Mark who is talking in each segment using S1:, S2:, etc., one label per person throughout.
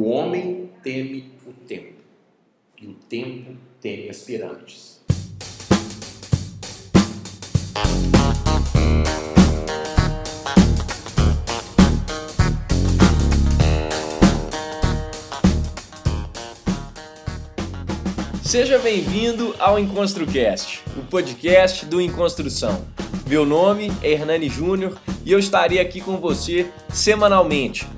S1: O homem teme o tempo, e o tempo teme as pirâmides.
S2: Seja bem-vindo ao EnconstruCast, o podcast do Enconstrução. Meu nome é Hernani Júnior e eu estarei aqui com você semanalmente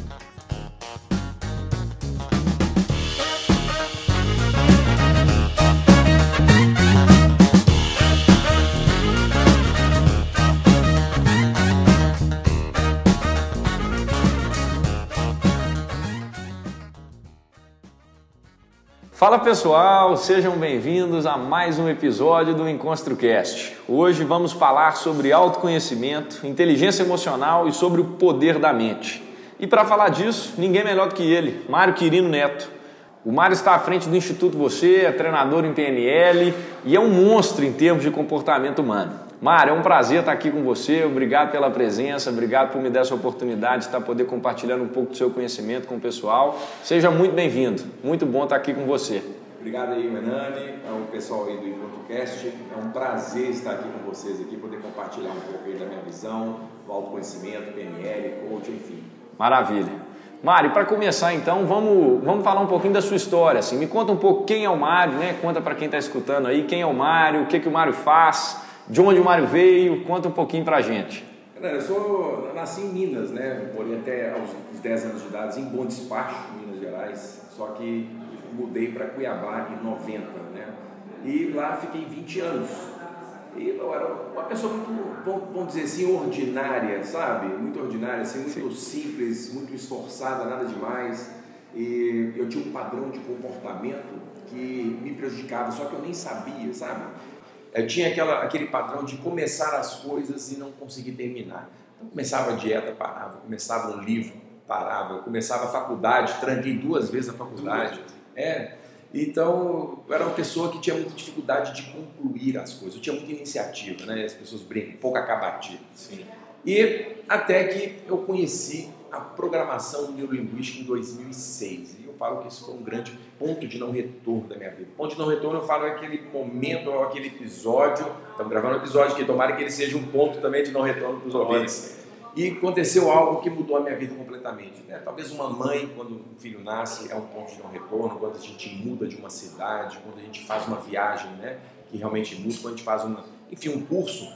S2: Fala pessoal, sejam bem-vindos a mais um episódio do EnconstruCast. Hoje vamos falar sobre autoconhecimento, inteligência emocional e sobre o poder da mente. E para falar disso, ninguém melhor do que ele, Mário Quirino Neto. O Mário está à frente do Instituto Você, é treinador em PNL e é um monstro em termos de comportamento humano. Mário, é um prazer estar aqui com você. Obrigado pela presença, obrigado por me dar essa oportunidade de estar poder compartilhando um pouco do seu conhecimento com o pessoal. Seja muito bem-vindo. Muito bom estar aqui com você.
S1: Obrigado aí, Menani, ao pessoal aí do EncontroCast. É um prazer estar aqui com vocês aqui, poder compartilhar um pouco aí da minha visão, do autoconhecimento, PNL, coach, enfim.
S2: Maravilha. Mário, para começar então, vamos, vamos falar um pouquinho da sua história. Assim. Me conta um pouco quem é o Mário, né? Conta para quem está escutando aí quem é o Mário, o que, que o Mário faz de onde o Mário veio? Conta um pouquinho pra gente.
S1: Eu sou, nasci em Minas, né? Morei até aos 10 anos de idade em Bom Despacho, Minas Gerais. Só que mudei para Cuiabá em 90, né? E lá fiquei 20 anos. E eu era uma pessoa muito, vamos dizer assim, ordinária, sabe? Muito ordinária, assim, muito Sim. simples, muito esforçada, nada demais. E eu tinha um padrão de comportamento que me prejudicava, só que eu nem sabia, sabe? Eu tinha aquela, aquele padrão de começar as coisas e não conseguir terminar. Então, começava a dieta, parava, começava um livro, parava, começava a faculdade, tranquei duas vezes a faculdade. É, então, eu era uma pessoa que tinha muita dificuldade de concluir as coisas, eu tinha muita iniciativa, né? as pessoas brincam, pouco acabativo. Sim. E até que eu conheci a programação neurolinguística em 2006 falo que isso foi um grande ponto de não retorno da minha vida. Ponto de não retorno eu falo aquele momento, aquele episódio, estamos gravando um episódio que tomara que ele seja um ponto também de não retorno para os ouvintes. E aconteceu algo que mudou a minha vida completamente. Né? Talvez uma mãe, quando um filho nasce, é um ponto de não retorno, quando a gente muda de uma cidade, quando a gente faz uma viagem, né? que realmente muda, quando a gente faz uma, enfim, um curso,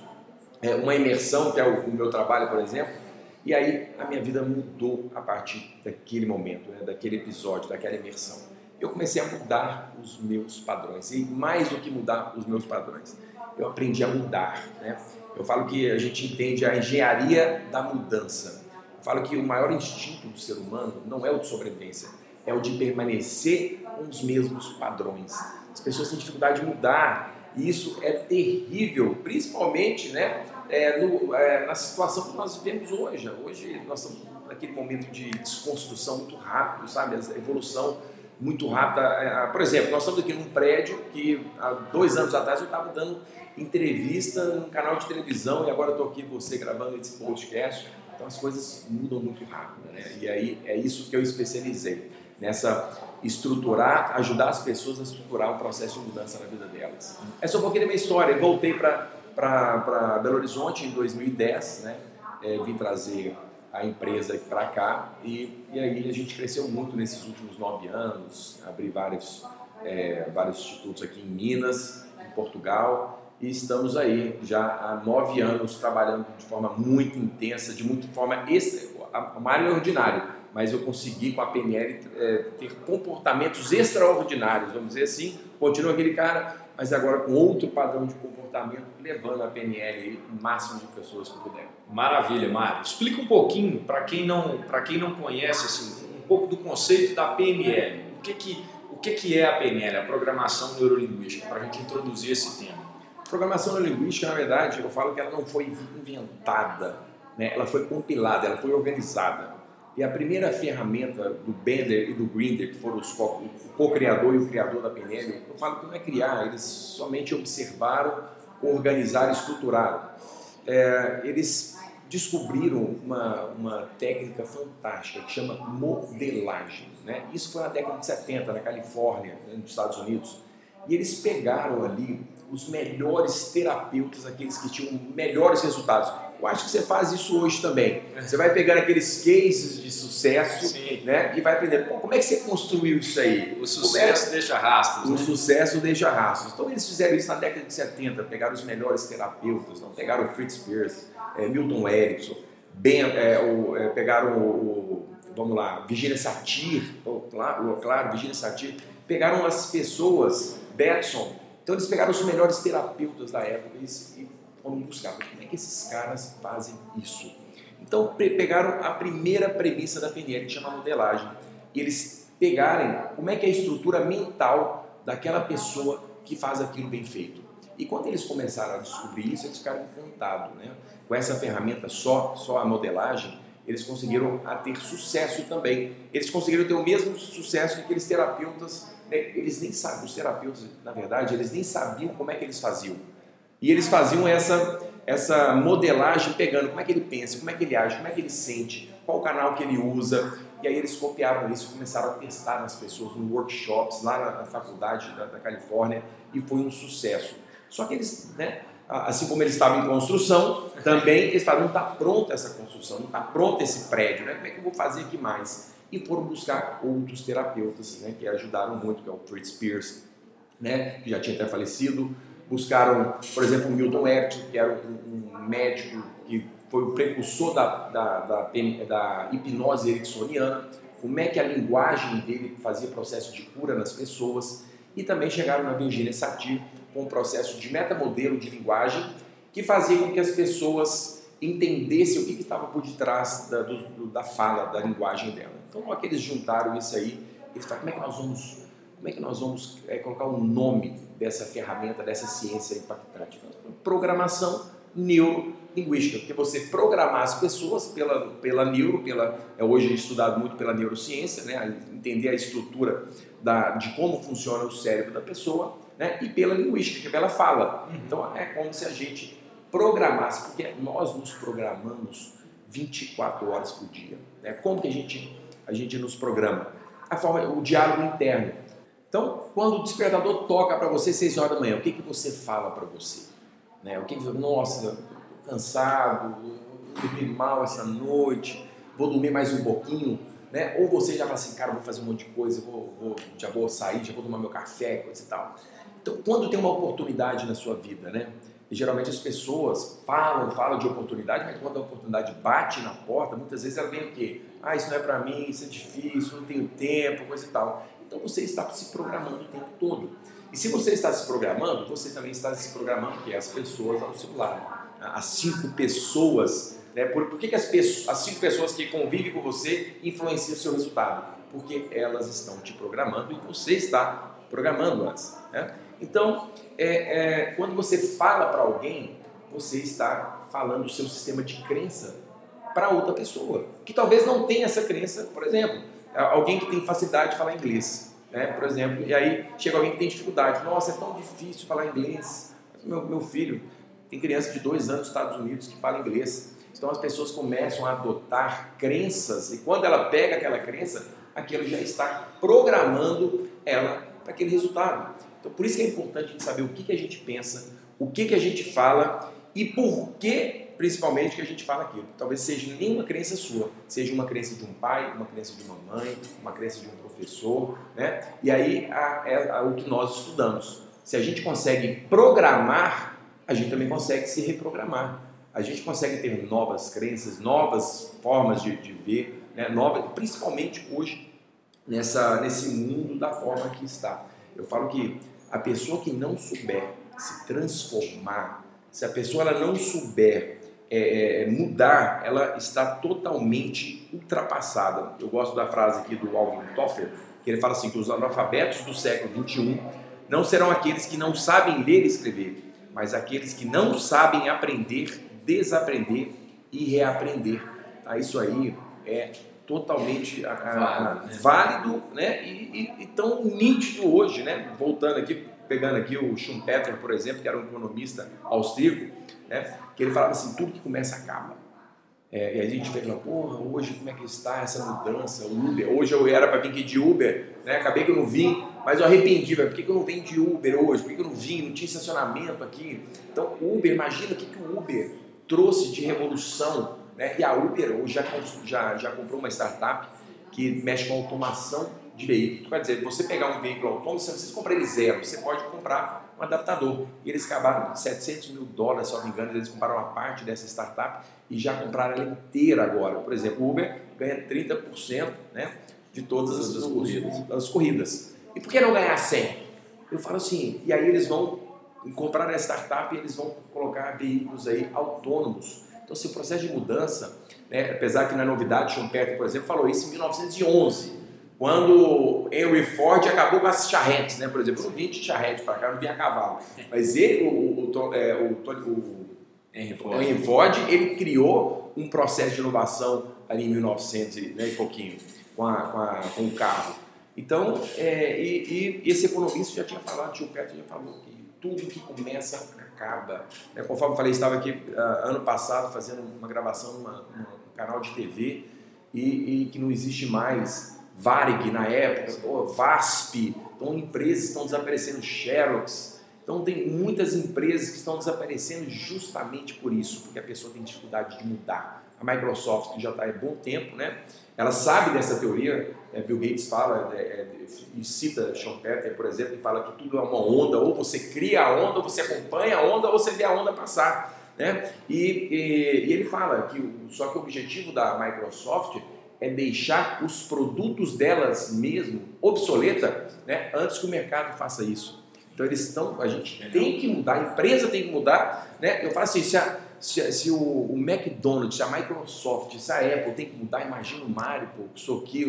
S1: é, uma imersão, que é o meu trabalho, por exemplo, e aí a minha vida mudou a partir daquele momento, né, daquele episódio, daquela imersão. Eu comecei a mudar os meus padrões e mais do que mudar os meus padrões, eu aprendi a mudar. Né? Eu falo que a gente entende a engenharia da mudança. Eu falo que o maior instinto do ser humano não é o de sobrevivência, é o de permanecer com os mesmos padrões. As pessoas têm dificuldade de mudar e isso é terrível, principalmente, né? É, no, é, na situação que nós vivemos hoje. Hoje nós estamos naquele momento de desconstrução muito rápido, sabe? A evolução muito rápida. É, por exemplo, nós estamos aqui num prédio que há dois anos atrás eu estava dando entrevista num canal de televisão e agora estou aqui você gravando esse podcast. Então as coisas mudam muito rápido, né? E aí é isso que eu especializei nessa estruturar, ajudar as pessoas a estruturar um processo de mudança na vida delas. Essa é um pouquinho da minha história. voltei para para Belo Horizonte em 2010, né? É, vim trazer a empresa para cá e, e aí a gente cresceu muito nesses últimos nove anos, abri vários, é, vários institutos aqui em Minas, em Portugal e estamos aí já há nove anos trabalhando de forma muito intensa, de muita forma extra. A área ordinário, mas eu consegui com a PNL é, ter comportamentos extraordinários, vamos dizer assim. Continua aquele cara, mas agora com outro padrão de comportamento, levando a PNL o máximo de pessoas que puder.
S2: Maravilha, Mário. Explica um pouquinho para quem não para quem não conhece assim, um pouco do conceito da PNL. O que que o que que é a PNL, a programação neurolinguística, para a gente introduzir esse tema?
S1: Programação neurolinguística, na verdade, eu falo que ela não foi inventada, né? Ela foi compilada, ela foi organizada. E a primeira ferramenta do Bender e do Grinder, que foram os co- co-criador e o criador da PNL, eu falo que não é criar, eles somente observaram, organizaram, estruturaram. É, eles descobriram uma, uma técnica fantástica que chama modelagem. Né? Isso foi na década de 70, na Califórnia, né, nos Estados Unidos. E eles pegaram ali os melhores terapeutas, aqueles que tinham melhores resultados. Eu acho que você faz isso hoje também. Você vai pegando aqueles cases de sucesso
S2: Sim.
S1: né, e vai aprendendo. Pô, como é que você construiu isso aí?
S2: O sucesso deixa rastros.
S1: O
S2: né?
S1: sucesso deixa rastros. Então eles fizeram isso na década de 70, pegaram os melhores terapeutas, não? pegaram o Fritz Pierce, eh, Milton Erickson, ben, eh, o- eh, pegaram o, vamos lá, Virginia Satir, o- claro, claro, Virginia Satir, pegaram as pessoas, Betson, então eles pegaram os melhores terapeutas da época e foram buscar como é que esses caras fazem isso. Então pe- pegaram a primeira premissa da PNL, que chama modelagem, e eles pegarem como é que é a estrutura mental daquela pessoa que faz aquilo bem feito. E quando eles começaram a descobrir isso, eles ficaram encantados. Né? Com essa ferramenta só, só a modelagem, eles conseguiram ter sucesso também. Eles conseguiram ter o mesmo sucesso que aqueles terapeutas. né? Eles nem sabem, os terapeutas, na verdade, eles nem sabiam como é que eles faziam. E eles faziam essa, essa modelagem pegando como é que ele pensa, como é que ele age, como é que ele sente, qual canal que ele usa. E aí eles copiaram isso, começaram a testar nas pessoas, no workshops, lá na, na faculdade da, da Califórnia, e foi um sucesso. Só que eles, né, assim como eles estavam em construção, também eles falaram, não está pronta essa construção, não está pronto esse prédio, né? como é que eu vou fazer aqui mais? E foram buscar outros terapeutas né, que ajudaram muito, que é o Fritz Pierce, né, que já tinha até falecido, buscaram, por exemplo, o Milton Erickson, que era um, médico que foi o precursor da, da, da, da hipnose ericksoniana, como é que a linguagem dele fazia processo de cura nas pessoas, e também chegaram na Virginia Satir com um processo de metamodelo de linguagem que fazia com que as pessoas entendessem o que, que estava por detrás da, do, da fala, da linguagem dela. Então, na hora que eles juntaram isso aí, eles falaram, como é que nós vamos, como é que nós vamos é, colocar um nome dessa ferramenta, dessa ciência impactante? Programação neurolinguística, porque você programar as pessoas pela, pela neuro, pela, é hoje estudado muito pela neurociência, né, entender a estrutura da, de como funciona o cérebro da pessoa, né, e pela linguística, que é pela fala. Então é como se a gente programasse, porque nós nos programamos 24 horas por dia. Né? Como que a gente, a gente nos programa? A forma, o diálogo interno. Então, quando o despertador toca para você 6 horas da manhã, o que, que você fala para você? Né? O que, que nossa, estou cansado, dormi mal essa noite, vou dormir mais um pouquinho. Né? Ou você já fala assim, cara, vou fazer um monte de coisa, vou, vou, já vou sair, já vou tomar meu café, coisa e tal. Então, quando tem uma oportunidade na sua vida, né? E geralmente as pessoas falam, falam de oportunidade, mas quando a oportunidade bate na porta, muitas vezes ela vem o quê? Ah, isso não é para mim, isso é difícil, não tenho tempo, coisa e tal. Então você está se programando o tempo todo. E se você está se programando, você também está se programando, que as pessoas ao seu lado. As cinco pessoas, né? Por, por que, que as, pessoas, as cinco pessoas que convivem com você influenciam o seu resultado? Porque elas estão te programando e você está programando-as. Né? Então, é, é, quando você fala para alguém, você está falando o seu sistema de crença para outra pessoa, que talvez não tenha essa crença, por exemplo, alguém que tem facilidade de falar inglês, né? por exemplo, e aí chega alguém que tem dificuldade, nossa, é tão difícil falar inglês. Meu, meu filho tem criança de dois anos nos Estados Unidos que fala inglês, então as pessoas começam a adotar crenças, e quando ela pega aquela crença, aquilo já está programando ela para aquele resultado. Então, por isso que é importante a gente saber o que, que a gente pensa, o que, que a gente fala e por que, principalmente, que a gente fala aquilo. Talvez seja nenhuma crença sua, seja uma crença de um pai, uma crença de uma mãe, uma crença de um professor, né? E aí é o que nós estudamos. Se a gente consegue programar, a gente também consegue se reprogramar. A gente consegue ter novas crenças, novas formas de, de ver, né? novas, principalmente hoje, nessa, nesse mundo da forma que está. Eu falo que a pessoa que não souber se transformar, se a pessoa ela não souber é, é, mudar, ela está totalmente ultrapassada. Eu gosto da frase aqui do Alvin Toffler, que ele fala assim, que os analfabetos do século XXI não serão aqueles que não sabem ler e escrever, mas aqueles que não sabem aprender, desaprender e reaprender. Ah, isso aí é totalmente a, a, válido né? E, e, e, tão nítido hoje. Né? Voltando aqui, pegando aqui o Schumpeter, por exemplo, que era um economista austríaco, né? que ele falava assim, tudo que começa acaba. É, e a gente fala, porra, hoje como é que está essa mudança, o Uber? Hoje eu era para vir aqui de Uber, né? acabei que eu não vim, mas eu arrependi, velho. por que, que eu não venho de Uber hoje? Por que, que eu não vim? Não tinha estacionamento aqui. Então, Uber, imagina o que, que o Uber trouxe de revolução. Né? E a Uber hoje já, já, já comprou uma startup que mexe com automação de veículo. Quer dizer, você pegar um veículo autônomo, você não precisa comprar ele zero, você pode comprar um adaptador. E eles acabaram com 700 mil dólares, se não me engano, eles compraram uma parte dessa startup e já compraram ela inteira agora. Por exemplo, o Uber ganha 30% né, de todas as, as, corridas. as corridas. E por que não ganhar 100? Eu falo assim, e aí eles vão comprar a startup e eles vão colocar veículos aí autônomos. Então, se o processo de mudança, né, apesar que não é novidade, Schumpeter, por exemplo, falou isso em 1911 quando Henry Ford acabou com as charretes, né? Por exemplo, não vinha de charrete para cá, não vinha a cavalo. Mas ele, o, o, é, o, o Henry, Ford. Henry Ford, ele criou um processo de inovação ali em 1900 né, e pouquinho, com, a, com, a, com o carro. Então, é, e, e, esse economista já tinha falado, tio Petro já falou que tudo que começa acaba. É, conforme eu falei, estava aqui uh, ano passado fazendo uma gravação num canal de TV e, e que não existe mais Varig na época, pô, VASP, então empresas estão desaparecendo, Xerox. Então tem muitas empresas que estão desaparecendo justamente por isso, porque a pessoa tem dificuldade de mudar. A Microsoft, que já está há bom tempo, né? ela sabe dessa teoria, é, Bill Gates fala é, é, e cita Schumpeter, por exemplo, e fala que tudo é uma onda, ou você cria a onda, ou você acompanha a onda, ou você vê a onda passar. Né? E, e, e ele fala que só que o objetivo da Microsoft é deixar os produtos delas mesmo obsoleta né, antes que o mercado faça isso. Então eles estão, a gente tem que mudar, a empresa tem que mudar. Né? Eu falo assim, se, a, se, se o, o, McDonald's, se a Microsoft, se a Apple tem que mudar, imagina o Mario, pô, sou aqui,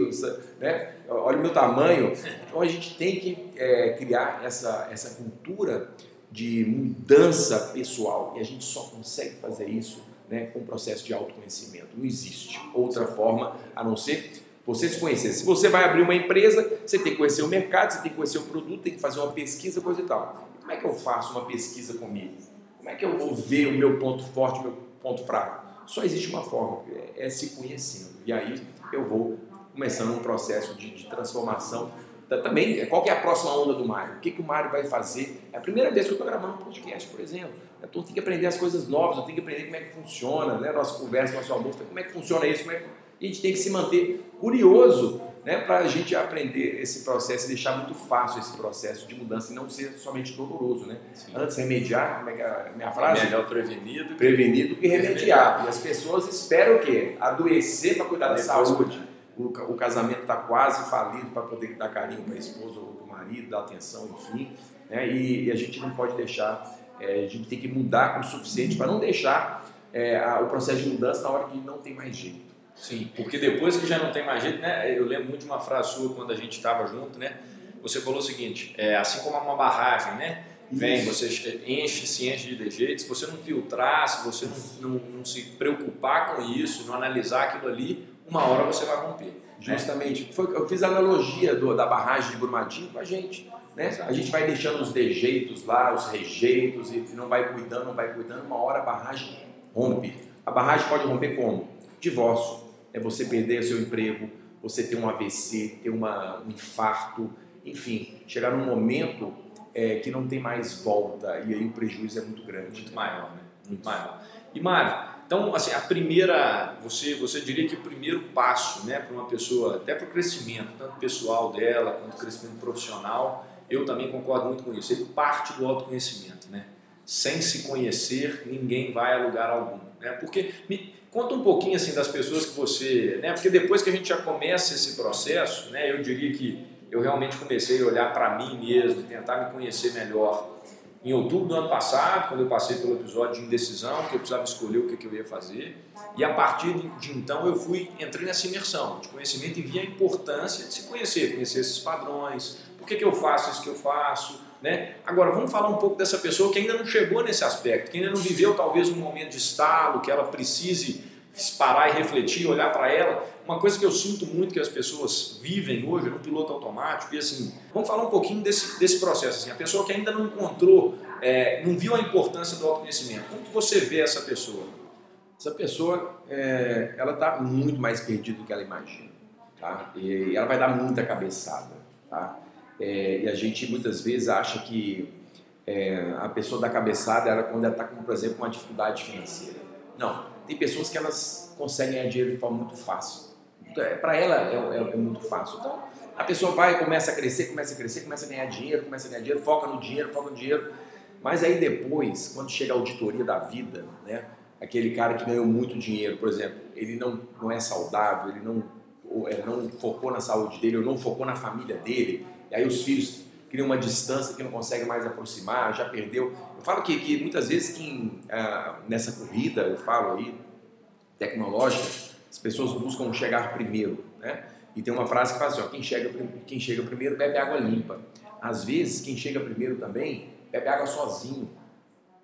S1: né? olha o meu tamanho. Então a gente tem que é, criar essa, essa cultura de mudança pessoal e a gente só consegue fazer isso né, com o processo de autoconhecimento. Não existe outra forma a não ser você se conhecer. Se você vai abrir uma empresa, você tem que conhecer o mercado, você tem que conhecer o produto, tem que fazer uma pesquisa, coisa e tal. Como é que eu faço uma pesquisa comigo? Como é que eu vou ver o meu ponto forte, o meu ponto fraco? Só existe uma forma, é, é se conhecendo. E aí eu vou começando um processo de, de transformação também, qual é a próxima onda do Mário? O que, que o Mário vai fazer? É a primeira vez que eu estou gravando um podcast, por exemplo. Então tem que aprender as coisas novas, tenho que aprender como é que funciona, né? Nossa conversa, nosso almoço, como é que funciona isso, como é que... a gente tem que se manter curioso, né? Para a gente aprender esse processo e deixar muito fácil esse processo de mudança e não ser somente doloroso, né? Sim. Antes remediar, como é que é a minha frase?
S2: Melhor prevenido.
S1: Prevenido que remediar. E as pessoas esperam o quê? Adoecer para cuidar da saúde. O, o casamento está quase falido para poder dar carinho para a esposa ou para o marido, dar atenção, enfim. Né? E, e a gente não pode deixar é, a gente tem que mudar o suficiente para não deixar é, a, o processo de mudança na hora que não tem mais jeito.
S2: Sim, porque depois que já não tem mais jeito, né? Eu lembro muito de uma frase sua quando a gente estava junto, né? Você falou o seguinte: é, assim como uma barragem, né? Vem, você enche, se enche de dejetos, se você não filtrar, se você não, não, não, se preocupar com isso, não analisar aquilo ali, uma hora você vai romper. Né?
S1: Justamente. Né? Foi, eu fiz a analogia do, da barragem de Brumadinho com a gente. Né? A gente vai deixando os dejeitos lá, os rejeitos, e não vai cuidando, não vai cuidando, uma hora a barragem rompe. A barragem pode romper como? Divórcio. É você perder seu emprego, você ter um AVC, ter uma, um infarto, enfim, chegar num momento é, que não tem mais volta e aí o prejuízo é muito grande.
S2: Muito maior, né? Muito maior. E Mário, então, assim, a primeira, você, você diria que o primeiro passo, né, para uma pessoa, até para o crescimento, tanto pessoal dela quanto crescimento profissional, eu também concordo muito com isso. Ele parte do autoconhecimento, né? Sem se conhecer, ninguém vai a lugar algum, né? Porque me conta um pouquinho assim das pessoas que você, né? Porque depois que a gente já começa esse processo, né? Eu diria que eu realmente comecei a olhar para mim mesmo, tentar me conhecer melhor. Em outubro do ano passado, quando eu passei pelo episódio de indecisão, que eu precisava escolher o que, que eu ia fazer, e a partir de então eu fui entrei nessa imersão de conhecimento e vi a importância de se conhecer, conhecer esses padrões, por que, que eu faço isso que eu faço? Né? Agora, vamos falar um pouco dessa pessoa que ainda não chegou nesse aspecto, que ainda não viveu talvez um momento de estalo, que ela precise parar e refletir, olhar para ela. uma coisa que eu sinto muito que as pessoas vivem hoje no piloto automático, e assim, vamos falar um pouquinho desse, desse processo. Assim, a pessoa que ainda não encontrou, é, não viu a importância do autoconhecimento, como que você vê essa pessoa?
S1: Essa pessoa, é, ela está muito mais perdida do que ela imagina, tá? E ela vai dar muita cabeçada, tá? É, e a gente muitas vezes acha que é, a pessoa da cabeçada era quando ela está com, por exemplo, uma dificuldade financeira. Não, tem pessoas que elas conseguem ganhar dinheiro de forma muito fácil. Então, é, Para ela é, é, é, muito fácil. Então a pessoa vai, começa a crescer, começa a crescer, começa a ganhar dinheiro, começa a ganhar dinheiro, foca no dinheiro, foca no dinheiro. Mas aí depois, quando chega a auditoria da vida, né, aquele cara que ganhou muito dinheiro, por exemplo, ele não, não é saudável, ele não, ele não focou na saúde dele, ou não focou na família dele, e aí os filhos criam uma distância que não conseguem mais aproximar, já perdeu. Eu falo que, que muitas vezes quem, ah, nessa corrida, eu falo aí, tecnológica, as pessoas buscam chegar primeiro, né? E tem uma frase que fala assim, ó, quem, chega, quem chega primeiro bebe água limpa. Às vezes, quem chega primeiro também bebe água sozinho,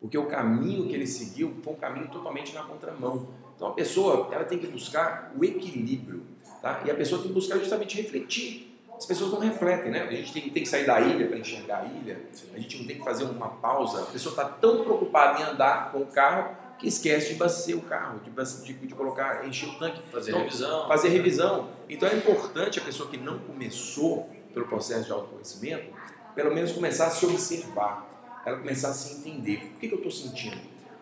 S1: porque o caminho que ele seguiu foi um caminho totalmente na contramão. Então a pessoa ela tem que buscar o equilíbrio, tá? E a pessoa tem que buscar justamente refletir as pessoas não refletem, né? A gente tem, tem que sair da ilha para enxergar a ilha, a gente não tem que fazer uma pausa. A pessoa está tão preocupada em andar com o carro que esquece de bacer o carro, de, de, de colocar, encher o tanque.
S2: Fazer então, revisão.
S1: Fazer revisão. Então é importante a pessoa que não começou pelo processo de autoconhecimento, pelo menos começar a se observar, ela começar a se entender. O que, que eu estou sentindo?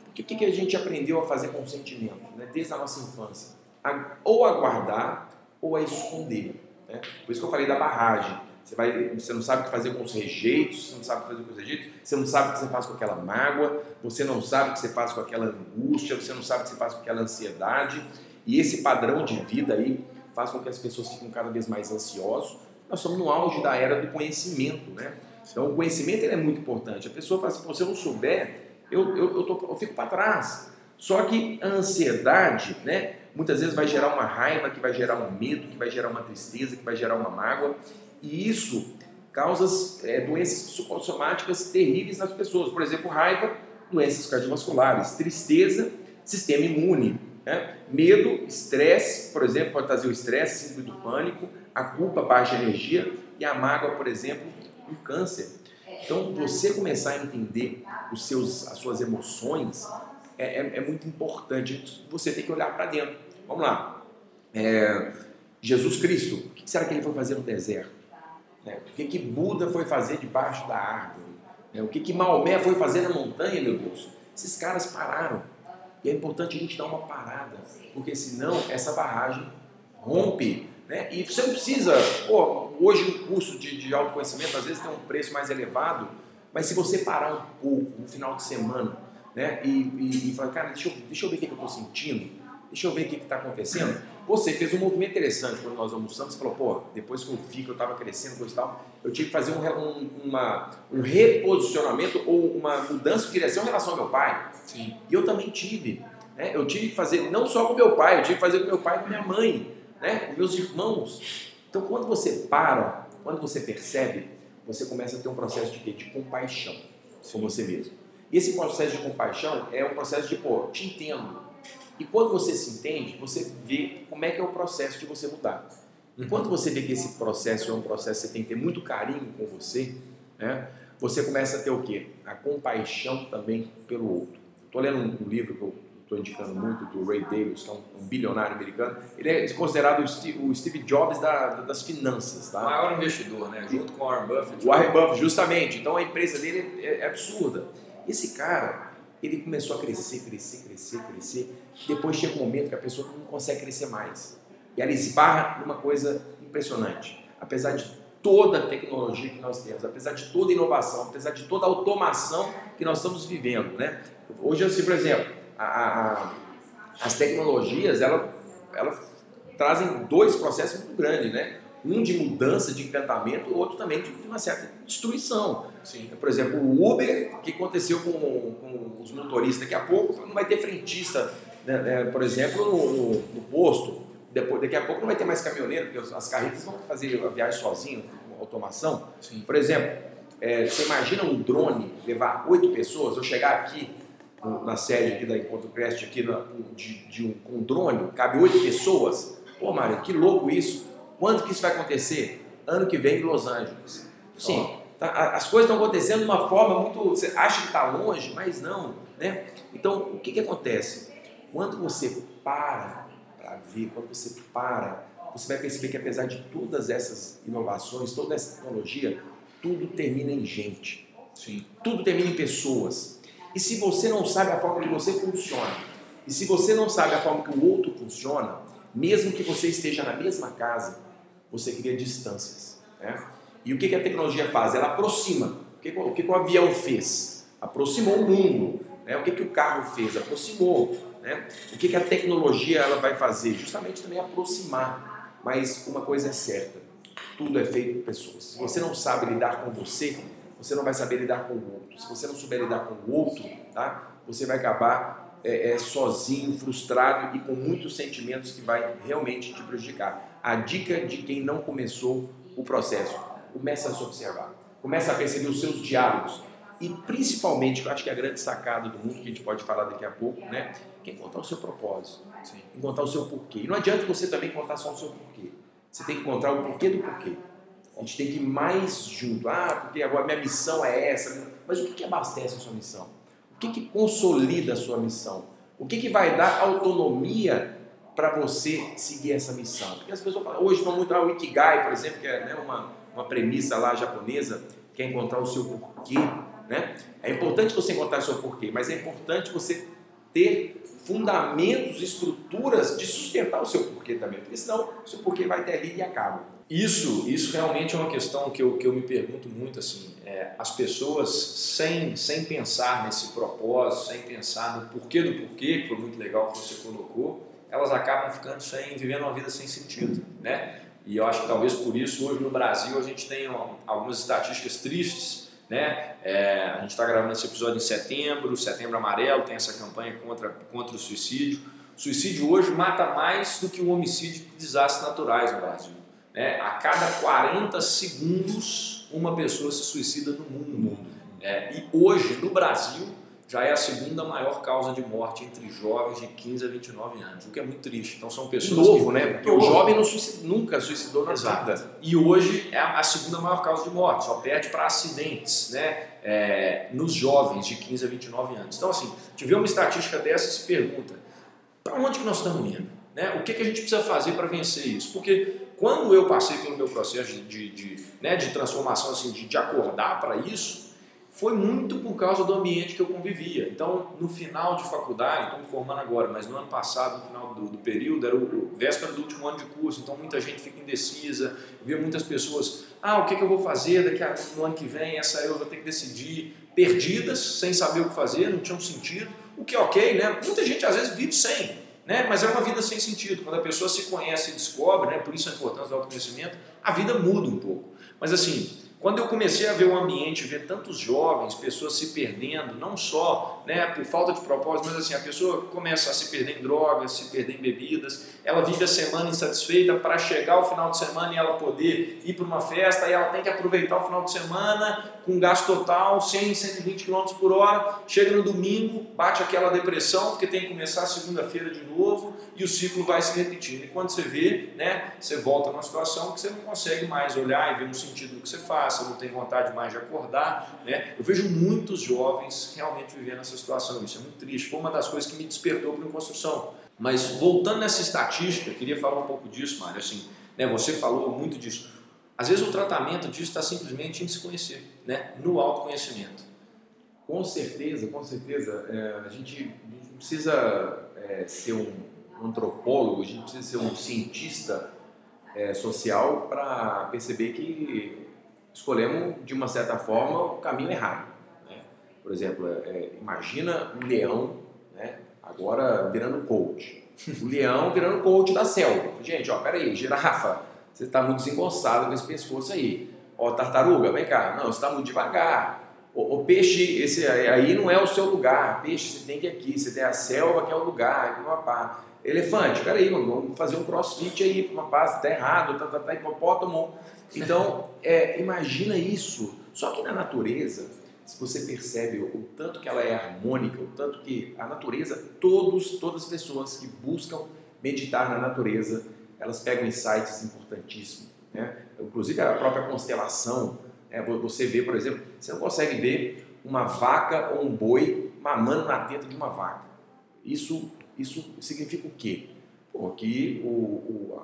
S1: O que, que a gente aprendeu a fazer com o sentimento, né? desde a nossa infância? A, ou a guardar ou a esconder. Né? Por isso que eu falei da barragem. Você, vai, você não sabe o que fazer com os rejeitos, você não sabe o que fazer com os rejeitos, você não sabe o que você faz com aquela mágoa, você não sabe o que você faz com aquela angústia, você não sabe o que você faz com aquela ansiedade. E esse padrão de vida aí faz com que as pessoas fiquem cada vez mais ansiosas. Nós estamos no auge da era do conhecimento, né? Então o conhecimento é muito importante. A pessoa fala assim, se eu não souber, eu, eu, eu, tô, eu fico para trás. Só que a ansiedade, né? Muitas vezes vai gerar uma raiva, que vai gerar um medo, que vai gerar uma tristeza, que vai gerar uma mágoa, e isso causa é, doenças psicossomáticas terríveis nas pessoas. Por exemplo, raiva, doenças cardiovasculares, tristeza, sistema imune, né? medo, estresse, por exemplo, pode trazer o estresse, síndrome do pânico, a culpa, baixa energia, e a mágoa, por exemplo, o câncer. Então, você começar a entender os seus, as suas emoções, é, é, é muito importante. Você tem que olhar para dentro. Vamos lá. É, Jesus Cristo, o que será que ele foi fazer no deserto? É, o que, que Buda foi fazer debaixo da árvore? É, o que, que Maomé foi fazer na montanha, meu Deus? Esses caras pararam. E é importante a gente dar uma parada, porque senão essa barragem rompe. Né? E você não precisa. Pô, hoje um curso de, de autoconhecimento às vezes tem um preço mais elevado, mas se você parar um pouco no final de semana né? E, e, e falar, cara, deixa eu, deixa eu ver o que, eu estou sentindo, deixa eu ver o que está acontecendo. Você fez um movimento interessante quando nós almoçamos, você falou, pô, depois que eu vi que eu estava crescendo, coisa e tal, eu tive que fazer um, um, uma, um reposicionamento ou uma mudança de direção em relação ao meu pai. Sim. E eu também tive. Né? Eu tive que fazer, não só com meu pai, eu tive que fazer com meu pai e com minha mãe, né? com meus irmãos. Então, quando você para, quando você percebe, você começa a ter um processo de? De compaixão com você mesmo. E esse processo de compaixão é um processo de, pô, te entendo. E quando você se entende, você vê como é que é o processo de você mudar. E quando uhum. você vê que esse processo é um processo que você tem que ter muito carinho com você, né? Você começa a ter o quê? A compaixão também pelo outro. Estou lendo um, livro que eu estou indicando muito, do Ray Dalio, que é um, um, bilionário americano. Ele é considerado o Steve, o Steve Jobs da, das finanças. Tá?
S2: O maior investidor, né? Junto com o Warren Buffett.
S1: O Warren Buffett, justamente. Então a empresa dele é, é absurda. Esse cara, ele começou a crescer, crescer, crescer, crescer. Depois chega um momento que a pessoa não consegue crescer mais. E ela esbarra numa coisa impressionante. Apesar de toda a tecnologia que nós temos, apesar de toda a inovação, apesar de toda a automação que nós estamos vivendo, né? Hoje, assim, por exemplo, a, a, as tecnologias, ela, ela trazem dois processos muito grandes, né? Um de mudança, de encantamento, outro também de uma certa destruição. Sim. Por exemplo, o Uber, o que aconteceu com, com, os motoristas daqui a pouco, não vai ter frentista, né, né, por exemplo, no, no, no, posto. Depois, daqui a pouco não vai ter mais caminhoneiro, porque as carretas vão fazer a viagem sozinho, com automação. Sim. Por exemplo, é, você imagina um drone levar oito pessoas, eu chegar aqui na sede aqui da Encontro Crest aqui na, de, de um, com um drone, cabe oito pessoas, Pô, Mário, que louco isso. Quando que isso vai acontecer? Ano que vem em Los Angeles. Sim, tá, as coisas estão acontecendo de uma forma muito. Você acha que está longe, mas não. Né? Então, o que, que acontece? Quando você para para ver, quando você para, você vai perceber que apesar de todas essas inovações, toda essa tecnologia, tudo termina em gente. Sim. Tudo termina em pessoas. E se você não sabe a forma que você funciona, e se você não sabe a forma que o outro funciona, mesmo que você esteja na mesma casa, você cria distâncias. Né? E o que, que a tecnologia faz? Ela aproxima. O que, o, que o avião fez? Aproximou o mundo. Né? O que, que o carro fez? Aproximou. Né? O que, que a tecnologia ela vai fazer? Justamente também aproximar. Mas uma coisa é certa: tudo é feito por pessoas. Se você não sabe lidar com você, você não vai saber lidar com o outro. Se você não souber lidar com o outro, tá? você vai acabar é, é, sozinho, frustrado e com muitos sentimentos que vai realmente te prejudicar. A dica de quem não começou o processo, começa a se observar, começa a perceber os seus diálogos e principalmente, eu acho que é a grande sacada do mundo que a gente pode falar daqui a pouco, né? Que é encontrar o seu propósito, Sim. encontrar o seu porquê. E não adianta você também contar só o seu porquê. Você tem que encontrar o porquê do porquê. A gente tem que ir mais junto. Ah, porque agora minha missão é essa. Mas o que, que abastece a sua missão? O que, que consolida a sua missão? O que, que vai dar autonomia para você seguir essa missão? Porque as pessoas falam, hoje vão muito ao Ikigai, por exemplo, que é né, uma, uma premissa lá japonesa, que é encontrar o seu porquê. Né? É importante você encontrar o seu porquê, mas é importante você ter fundamentos, estruturas de sustentar o seu porquê também, porque senão o seu porquê vai ter ali e acaba.
S2: Isso, isso realmente é uma questão que eu, que eu me pergunto muito assim. É, as pessoas sem, sem pensar nesse propósito, sem pensar no porquê do porquê, que foi muito legal que você colocou, elas acabam ficando sem, vivendo uma vida sem sentido, né? E eu acho que talvez por isso hoje no Brasil a gente tem algumas estatísticas tristes né? É, a gente está gravando esse episódio em setembro, setembro amarelo, tem essa campanha contra, contra o suicídio. O suicídio hoje mata mais do que o homicídio de desastres naturais no Brasil. Né? A cada 40 segundos, uma pessoa se suicida no mundo. É, e hoje, no Brasil, já é a segunda maior causa de morte entre jovens de 15 a 29 anos, o que é muito triste. Então são pessoas
S1: novo,
S2: que,
S1: né? Porque o jovem não suicid, nunca suicidou na
S2: Exato. E hoje é a segunda maior causa de morte, só perde para acidentes, né? É, nos jovens de 15 a 29 anos. Então assim, tiver uma estatística dessa se pergunta, para onde que nós estamos indo? Né? O que, que a gente precisa fazer para vencer isso? Porque quando eu passei pelo meu processo de, de, de, né, de transformação, assim, de, de acordar para isso, foi muito por causa do ambiente que eu convivia. Então, no final de faculdade, estou me formando agora, mas no ano passado, no final do, do período, era o, o, véspera do último ano de curso, então muita gente fica indecisa, vê muitas pessoas, ah, o que, que eu vou fazer daqui a, no ano que vem, essa eu vou ter que decidir, perdidas, sem saber o que fazer, não tinha um sentido, o que é ok, né? Muita gente às vezes vive sem, né? mas é uma vida sem sentido. Quando a pessoa se conhece e descobre, né? por isso a importância do autoconhecimento, a vida muda um pouco. Mas assim, quando eu comecei a ver o ambiente, ver tantos jovens, pessoas se perdendo, não só né, por falta de propósito, mas assim, a pessoa começa a se perder em drogas, se perder em bebidas, ela vive a semana insatisfeita para chegar ao final de semana e ela poder ir para uma festa, e ela tem que aproveitar o final de semana com gasto total, 100, 120 km por hora, chega no domingo, bate aquela depressão, porque tem que começar a segunda-feira de novo, e o ciclo vai se repetindo. E quando você vê, né, você volta numa situação que você não consegue mais olhar e ver um sentido do que você faz, você não tem vontade mais de acordar. Né? Eu vejo muitos jovens realmente vivendo essa situação, isso é muito triste. Foi uma das coisas que me despertou para a construção. Mas voltando nessa estatística, queria falar um pouco disso, Mário. Assim, né, você falou muito disso. Às vezes o tratamento disso está simplesmente em se conhecer, né? no autoconhecimento.
S1: Com certeza, com certeza. É, a, gente, gente precisa é, ser um antropólogo, a gente precisa ser um cientista é, social para perceber que escolhemos, de uma certa forma, o caminho errado. Né? Por exemplo, é, imagina um leão né, agora virando coach. O leão virando coach da selva. Gente, ó, peraí, girafa, você está muito desengonçado com esse pescoço aí. Ó, tartaruga, vem cá. Não, você está muito devagar. O, o, peixe, esse aí não é o seu lugar. Peixe, você tem que ir aqui. Você tem a selva que é o lugar. Papá. Elefante, peraí, vamos fazer um crossfit aí, papá, você está errado, tá, tá, tá hipopótamo. Então, é, imagina isso. Só que na natureza, se você percebe o tanto que ela é harmônica, o tanto que a natureza, todos, todas as pessoas que buscam meditar na natureza elas pegam insights importantíssimos. Né? Inclusive a própria constelação, né? você vê, por exemplo, você não consegue ver uma vaca ou um boi mamando na teta de uma vaca. Isso, isso significa o quê? Pô, que o, o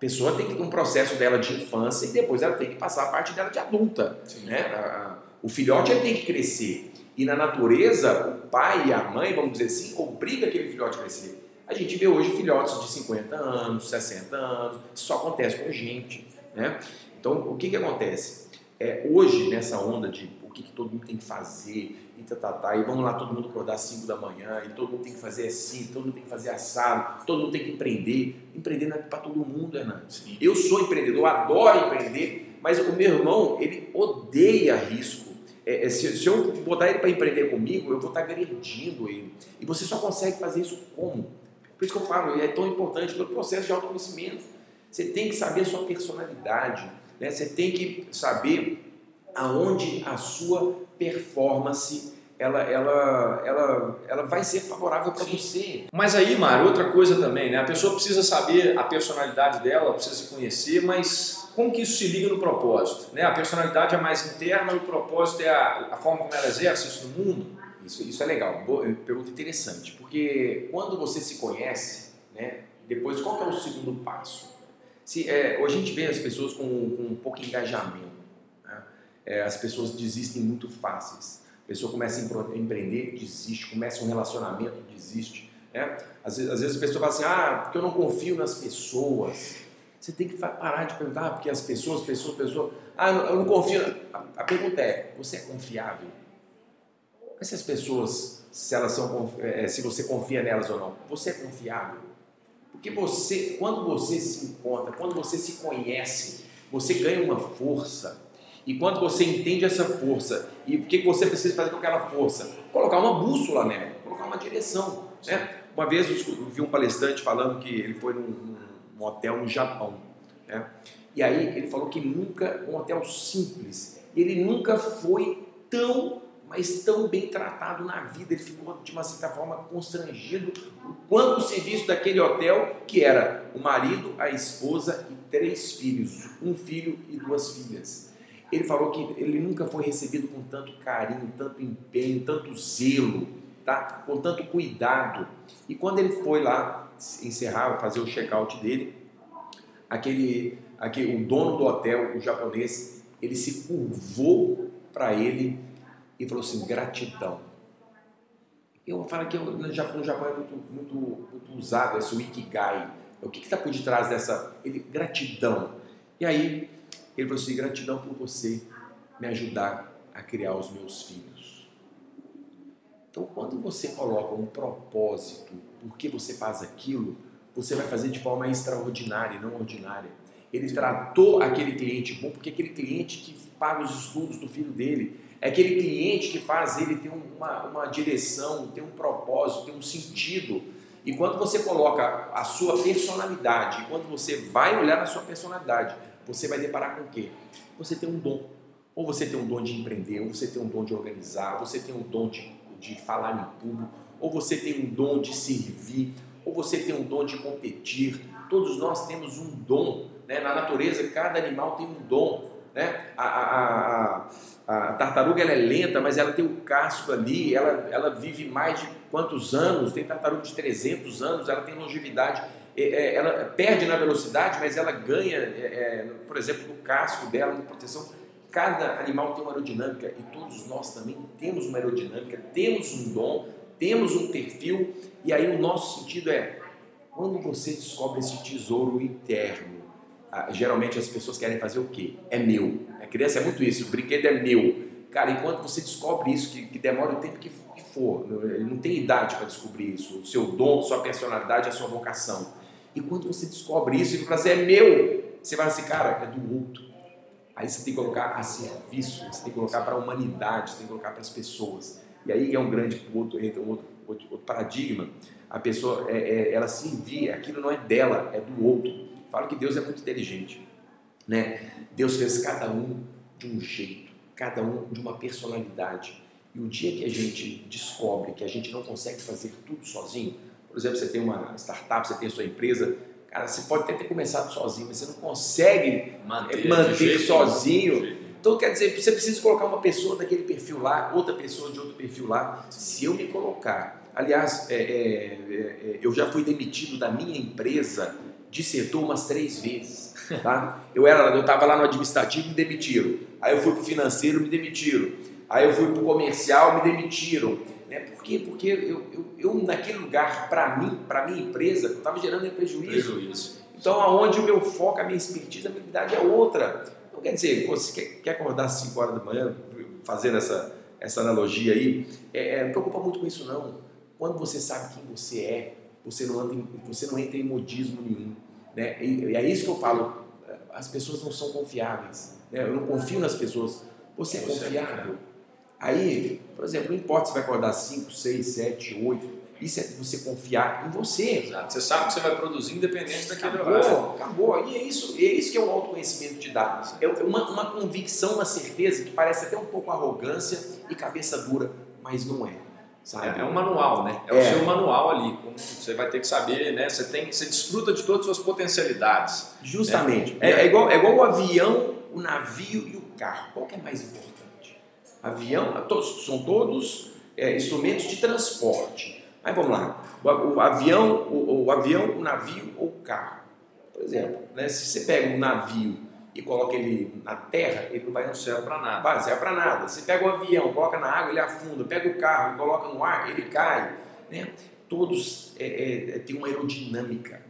S1: pessoa tem que ter um processo dela de infância e depois ela tem que passar a parte dela de adulta. Né? A, o filhote ele tem que crescer. E na natureza, o pai e a mãe, vamos dizer assim, obriga aquele filhote a crescer. A gente vê hoje filhotes de 50 anos, 60 anos, isso só acontece com gente. Né? Então, o que, que acontece? É, hoje, nessa onda de o que, que todo mundo tem que fazer, e, tá, tá, e vamos lá todo mundo acordar às 5 da manhã, e todo mundo tem que fazer assim, todo mundo tem que fazer assado, todo mundo tem que empreender. Empreender não é para todo mundo, Hernandes. Eu sou empreendedor, adoro empreender, mas o meu irmão, ele odeia risco. É, é, se, se, eu botar ele para empreender comigo, eu vou estar tá agredindo ele. E você só consegue fazer isso como? Por isso que eu falo, é tão importante pelo processo de autoconhecimento. Você tem que saber a sua personalidade, né? você tem que saber aonde a sua performance ela, ela, ela, ela vai ser favorável para você.
S2: Mas aí, Mário, outra coisa também, né? A pessoa precisa saber a personalidade dela, precisa se conhecer, mas como que isso se liga no propósito? Né? A personalidade é mais interna, o propósito é a, a forma como ela exerce isso no mundo?
S1: Isso, isso é legal, boa, pergunta interessante, porque quando você se conhece, né, depois qual é o segundo passo? Se, é, hoje a gente vê as pessoas com, com um pouco engajamento, é, as pessoas desistem muito fáceis. A pessoa começa a empreender, desiste, começa um relacionamento, desiste. Né? Às, vezes, às vezes a pessoa fala assim, ah, porque eu não confio nas pessoas. Você tem que parar de perguntar, ah, porque as pessoas, pessoas, pessoas, ah, eu não, confio. A, pergunta é, você é confiável? Mas se as pessoas, se elas são, é, se você confia nelas ou não, você é confiável? Porque você, quando você se encontra, quando você se conhece, você ganha uma força e quando você entende essa força, e o que você precisa fazer com aquela força? Colocar uma bússola nela, colocar uma direção. Né? Uma vez eu vi um palestrante falando que ele foi num, num hotel no Japão. Né? E aí ele falou que nunca, um hotel simples, ele nunca foi tão, mas tão bem tratado na vida. Ele ficou de uma certa forma constrangido o quanto o serviço daquele hotel, que era o marido, a esposa e três filhos, um filho e duas filhas ele falou que ele nunca foi recebido com tanto carinho, tanto empenho, tanto zelo, tá? com tanto cuidado. E quando ele foi lá encerrar, fazer o check-out dele, aquele, aquele, o dono do hotel, o japonês, ele se curvou para ele e falou assim: gratidão. Eu falo que no Japão, no Japão é muito, muito, muito usado esse Ikigai. O que está por detrás dessa? Ele, gratidão. E aí ele falou assim: gratidão por você me ajudar a criar os meus filhos. Então, quando você coloca um propósito, por que você faz aquilo, você vai fazer de forma extraordinária e não ordinária. Ele tratou aquele cliente bom, porque aquele cliente que paga os estudos do filho dele, é aquele cliente que faz ele ter uma, uma direção, ter um propósito, ter um sentido. E quando você coloca a sua personalidade, quando você vai olhar na sua personalidade, você vai deparar com o quê? Você tem um dom. Ou você tem um dom de empreender, ou você tem um dom de organizar, ou você tem um dom de, de falar em público, ou você tem um dom de servir, ou você tem um dom de competir. Todos nós temos um dom. Né? Na natureza, cada animal tem um dom. Né? A, a, a, a tartaruga ela é lenta, mas ela tem o casco ali, ela, ela vive mais de quantos anos? Tem tartaruga de 300 anos, ela tem longevidade. É, é, ela perde na velocidade, mas ela ganha, é, por exemplo, no casco dela, na proteção. Cada animal tem uma aerodinâmica e todos nós também temos uma aerodinâmica, temos um dom, temos um perfil, e aí o nosso sentido é quando você descobre esse tesouro interno, geralmente as pessoas querem fazer o quê? É meu. A criança é muito isso, o brinquedo é meu. Cara, enquanto você descobre isso, que, que demora o tempo que for, não tem idade para descobrir isso, o seu dom, sua personalidade, a sua vocação. E quando você descobre isso e fala assim, é meu, você vai assim, cara, é do outro. Aí você tem que colocar a serviço, você tem que colocar para a humanidade, você tem que colocar para as pessoas. E aí é um grande entra um outro, outro, outro paradigma. A pessoa, é, é, ela se envia, aquilo não é dela, é do outro. Falo que Deus é muito inteligente. Né? Deus fez cada um de um jeito, cada um de uma personalidade. E o dia que a gente descobre que a gente não consegue fazer tudo sozinho, por exemplo, você tem uma startup, você tem a sua empresa, Cara, você pode até ter começado sozinho, mas você não consegue
S2: manter,
S1: manter sozinho. Então, quer dizer, você precisa colocar uma pessoa daquele perfil lá, outra pessoa de outro perfil lá. Se eu me colocar. Aliás, é, é, é, eu já fui demitido da minha empresa de setor umas três vezes. Tá? Eu era, eu estava lá no administrativo, me demitiram. Aí eu fui para o financeiro, me demitiram. Aí eu fui para o comercial, me demitiram. Né? Por quê? Porque eu, eu, eu naquele lugar, para mim, para minha empresa, eu estava gerando prejuízo. prejuízo. Então, aonde o meu foco, a minha expertise, a minha habilidade é outra. Então, quer dizer, você quer, quer acordar às 5 horas da manhã, fazendo essa, essa analogia aí, é, é, não preocupa muito com isso não. Quando você sabe quem você é, você não, anda em, você não entra em modismo nenhum. Né? E, e é isso que eu falo, as pessoas não são confiáveis. Né? Eu não confio nas pessoas. Você é confiável. Aí, por exemplo, não importa se vai acordar 5, 6, 7, 8. Isso é você confiar em você.
S2: Exato. Você sabe que você vai produzir independente daquele
S1: acabou, horário. Acabou. E é isso, é isso que é o autoconhecimento te dá. É uma, uma convicção, uma certeza que parece até um pouco arrogância e cabeça dura, mas não é.
S2: Sabe? É, um manual, né? É, é, o seu manual ali. Você vai ter que saber, né? Você, tem, você desfruta de todas as suas potencialidades.
S1: Justamente. Né? É, é, igual, é igual o avião, o navio e o carro. Qual que é mais importante? Avião, todos, são todos é, instrumentos de transporte. Mas vamos lá, o, o avião, o, o, avião, o navio ou o carro. Por exemplo, né, se você pega um navio e coloca ele na terra, ele não vai no céu para nada. Vai, serve para nada. Se pega o avião, coloca na água, ele afunda. Pega o carro e coloca no ar, ele cai. Né? Todos é, é, é têm uma aerodinâmica.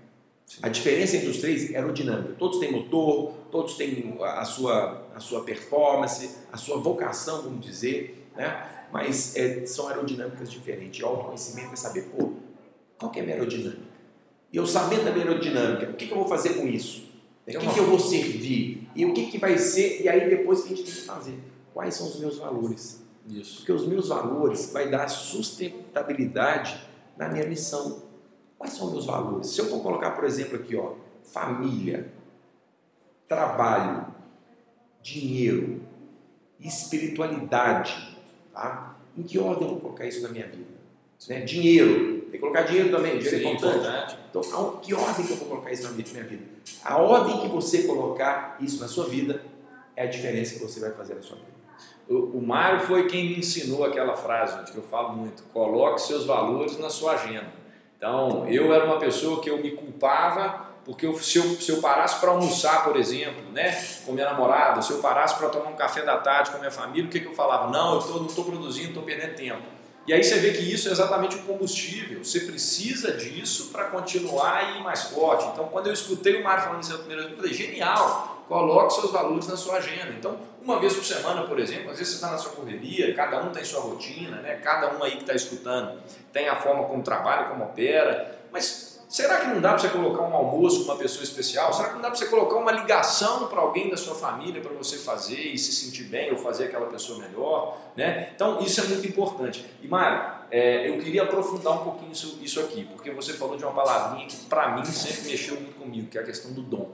S1: A diferença entre os três é aerodinâmica. Todos têm motor, todos têm a sua, a sua performance, a sua vocação, vamos dizer, né? mas é, são aerodinâmicas diferentes. O autoconhecimento é saber, pô, qual que é a minha aerodinâmica? E eu sabendo da minha aerodinâmica, o que, que eu vou fazer com isso? O que, que eu vou servir? E o que, que vai ser? E aí depois que a gente tem que fazer? Quais são os meus valores? Isso. Porque os meus valores vai dar sustentabilidade na minha missão. Quais são os meus valores? Se eu for colocar, por exemplo, aqui, ó, família, trabalho, dinheiro, espiritualidade, tá? Em que ordem eu vou colocar isso na minha vida? Né? Dinheiro, tem que colocar dinheiro também, dinheiro é Sim, é importante. importante. Então, que ordem que eu vou colocar isso na minha vida? A ordem que você colocar isso na sua vida é a diferença que você vai fazer na sua vida.
S2: O, o Mário foi quem me ensinou aquela frase, gente, que eu falo muito: coloque seus valores na sua agenda. Então, eu era uma pessoa que eu me culpava porque eu, se, eu, se eu parasse para almoçar, por exemplo, né, com minha namorada, se eu parasse para tomar um café da tarde com minha família, o que, que eu falava? Não, eu tô, não estou produzindo, estou perdendo tempo. E aí você vê que isso é exatamente o combustível. Você precisa disso para continuar a ir mais forte. Então, quando eu escutei o Mário falando isso a primeira vez, eu falei, genial, coloque seus valores na sua agenda. Então, uma vez por semana, por exemplo, às vezes você está na sua correria, cada um tem sua rotina, né? cada um aí que está escutando tem a forma como trabalha, como opera, mas Será que não dá para você colocar um almoço com uma pessoa especial? Será que não dá para você colocar uma ligação para alguém da sua família para você fazer e se sentir bem ou fazer aquela pessoa melhor? Né? Então, isso é muito importante. E, Mário, é, eu queria aprofundar um pouquinho isso, isso aqui, porque você falou de uma palavrinha que, para mim, sempre mexeu muito comigo, que é a questão do dom.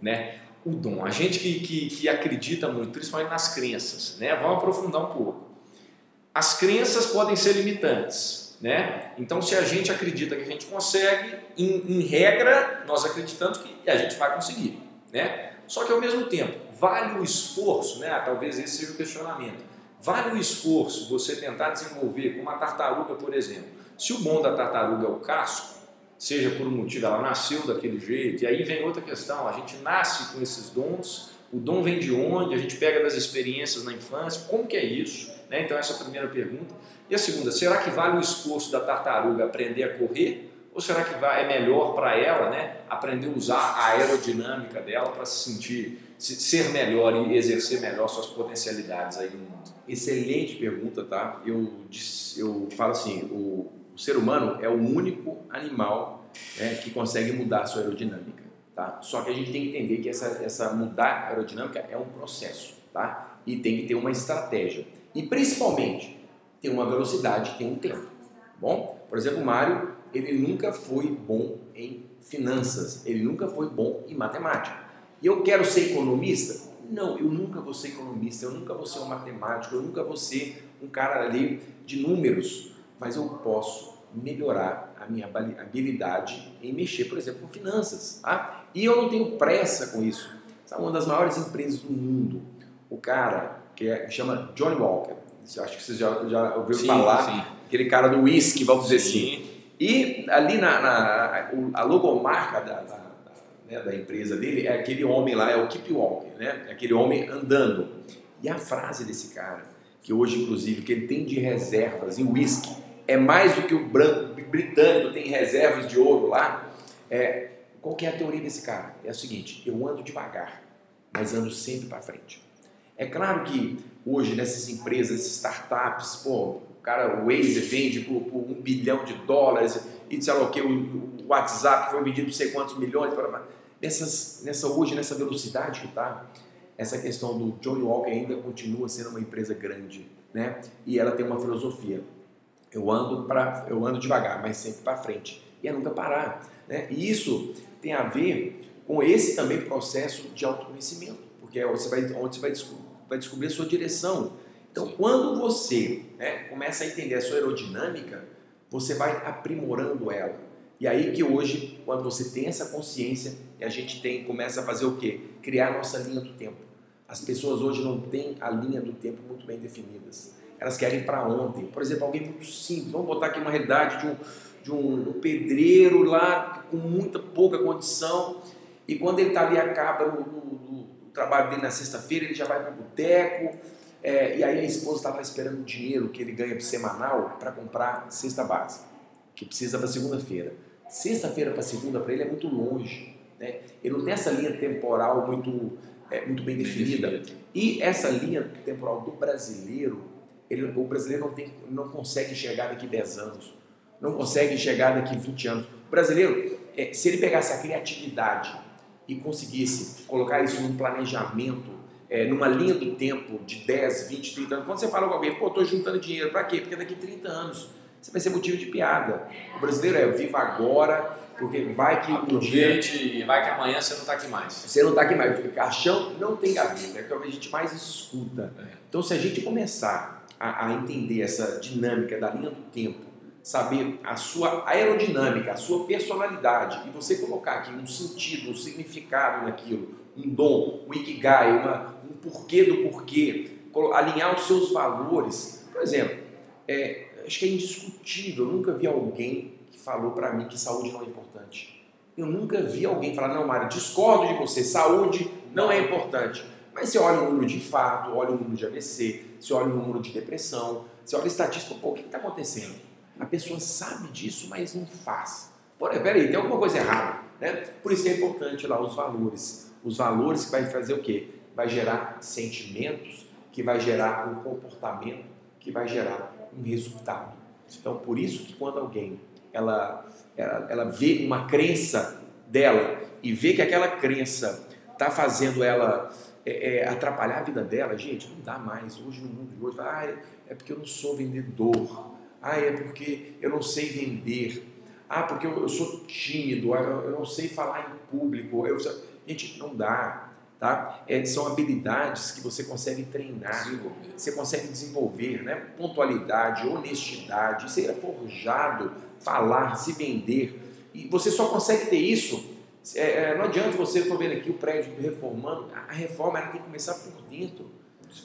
S2: Né? O dom. A gente que, que, que acredita muito, principalmente nas crenças, né? vamos aprofundar um pouco. As crenças podem ser limitantes né? Então, se a gente acredita que a gente consegue, em, em, regra, nós acreditamos que a gente vai conseguir. Né? Só que, ao mesmo tempo, vale o esforço, né? talvez esse seja o questionamento, vale o esforço você tentar desenvolver com uma tartaruga, por exemplo. Se o bom da tartaruga é o casco, seja por um motivo, ela nasceu daquele jeito, e aí vem outra questão, a gente nasce com esses dons, o dom vem de onde? A gente pega das experiências na infância, como que é isso? Né? Então essa é a primeira pergunta. E a segunda, será que vale o esforço da tartaruga aprender a correr? Ou será que é melhor para ela né, aprender a usar a aerodinâmica dela para se sentir, se, ser melhor e exercer melhor suas potencialidades aí no mundo?
S1: Excelente pergunta, tá? Eu, eu falo assim, o, o ser humano é o único animal né, que consegue mudar a sua aerodinâmica, tá? Só que a gente tem que entender que essa, essa mudar a aerodinâmica é um processo, tá? E tem que ter uma estratégia. E principalmente, tem uma velocidade, tem um tempo. Bom, por exemplo, o Mário, ele nunca foi bom em finanças, ele nunca foi bom em matemática. E eu quero ser economista? Não, eu nunca vou ser economista, eu nunca vou ser um matemático, eu nunca vou ser um cara ali de números, mas eu posso melhorar a minha habilidade em mexer, por exemplo, com finanças. Tá? E eu não tenho pressa com isso. Sabe, uma das maiores empresas do mundo, o cara que é, chama Johnny Walker, acho que você já, já ouviu sim, falar, sim. aquele cara do whisky, vamos sim. dizer assim. E ali na, na a logomarca da, da, né, da, empresa dele é aquele homem lá, é o Keep Walker, né? É aquele homem andando. E a frase desse cara, que hoje inclusive que ele tem de reservas em whisky, é mais do que o branco, britânico tem reservas de ouro lá. É, qual que é a teoria desse cara? É o seguinte: eu ando devagar, mas ando sempre para frente. É claro que hoje nessas empresas, startups, pô, o cara, o Waze vende por, por, um bilhão de dólares e sei lá o que, o, WhatsApp foi vendido por sei quantos milhões. Nessas, nessa, hoje, nessa velocidade que está, essa questão do Johnny Walker ainda continua sendo uma empresa grande, né? E ela tem uma filosofia. Eu ando para, eu ando devagar, mas sempre para frente. E é nunca parar, né? E isso tem a ver com esse também processo de autoconhecimento, porque é você vai, onde você vai, descobrir, vai descobrir a sua direção. Então, quando você né, começa a entender a sua aerodinâmica, você vai aprimorando ela. E aí que hoje, quando você tem essa consciência, e a gente tem, começa a fazer o quê? Criar a nossa linha do tempo. As pessoas hoje não têm a linha do tempo muito bem definidas. Elas querem para ontem. Por exemplo, alguém muito simples. Vamos botar aqui uma realidade de um, de um, um pedreiro lá com muita pouca condição. E quando ele está ali, acaba no, no, no, trabalho dele na sexta-feira, ele já vai para o boteco. É, e aí a esposa estava esperando o dinheiro que ele ganha semanal para comprar cesta básica, que precisa para segunda-feira. Sexta-feira para segunda para ele é muito longe. Né? Ele não tem essa linha temporal muito, é, muito bem definida. E essa linha temporal do brasileiro, ele, o brasileiro não, tem, não consegue enxergar daqui 10 anos não consegue chegar daqui 20 anos. O brasileiro, é, se ele pegasse a criatividade e conseguisse colocar isso num planejamento, é, numa linha do tempo de 10, 20, 30 anos, quando você fala com alguém, pô, estou juntando dinheiro, para quê? Porque daqui 30 anos você vai ser motivo de piada. O brasileiro é viva agora, porque vai que
S2: um dia... e vai que amanhã você não está aqui mais.
S1: Você não está aqui mais, porque caixão não tem gaveta, é o que a gente mais escuta. É. Então, se a gente começar a, a entender essa dinâmica da linha do tempo, saber a sua aerodinâmica, a sua personalidade e você colocar aqui um sentido, um significado naquilo, um dom, um ikigai, uma, um porquê do porquê, alinhar os seus valores. Por exemplo, é, acho que é indiscutível, eu nunca vi alguém que falou para mim que saúde não é importante. Eu nunca vi alguém falar, não, Mário, discordo de você, saúde não é importante. Mas você olha o número de infarto, olha o número de AVC, você olha o número de depressão, você olha a estatística, pô, o que está acontecendo? A pessoa sabe disso, mas não faz. Porra, peraí, tem alguma coisa errada. Né? Por isso é importante lá os valores. Os valores que vai fazer o quê? Vai gerar sentimentos, que vai gerar um comportamento, que vai gerar um resultado. Então, por isso que quando alguém ela, ela, ela vê uma crença dela e vê que aquela crença está fazendo ela é, é, atrapalhar a vida dela, gente, não dá mais. Hoje no mundo de hoje, ah, é porque eu não sou vendedor. Ah, é porque eu não sei vender. Ah, porque eu, eu sou tímido, ah, eu, eu, não sei falar em público. Eu, gente, não dá. Tá? É, são habilidades que você consegue treinar, você consegue desenvolver, né? pontualidade, honestidade, ser forjado, falar, se vender. E você só consegue ter isso. É, é não adianta você, estou vendo aqui o prédio reformando, a reforma ela tem que começar por dentro.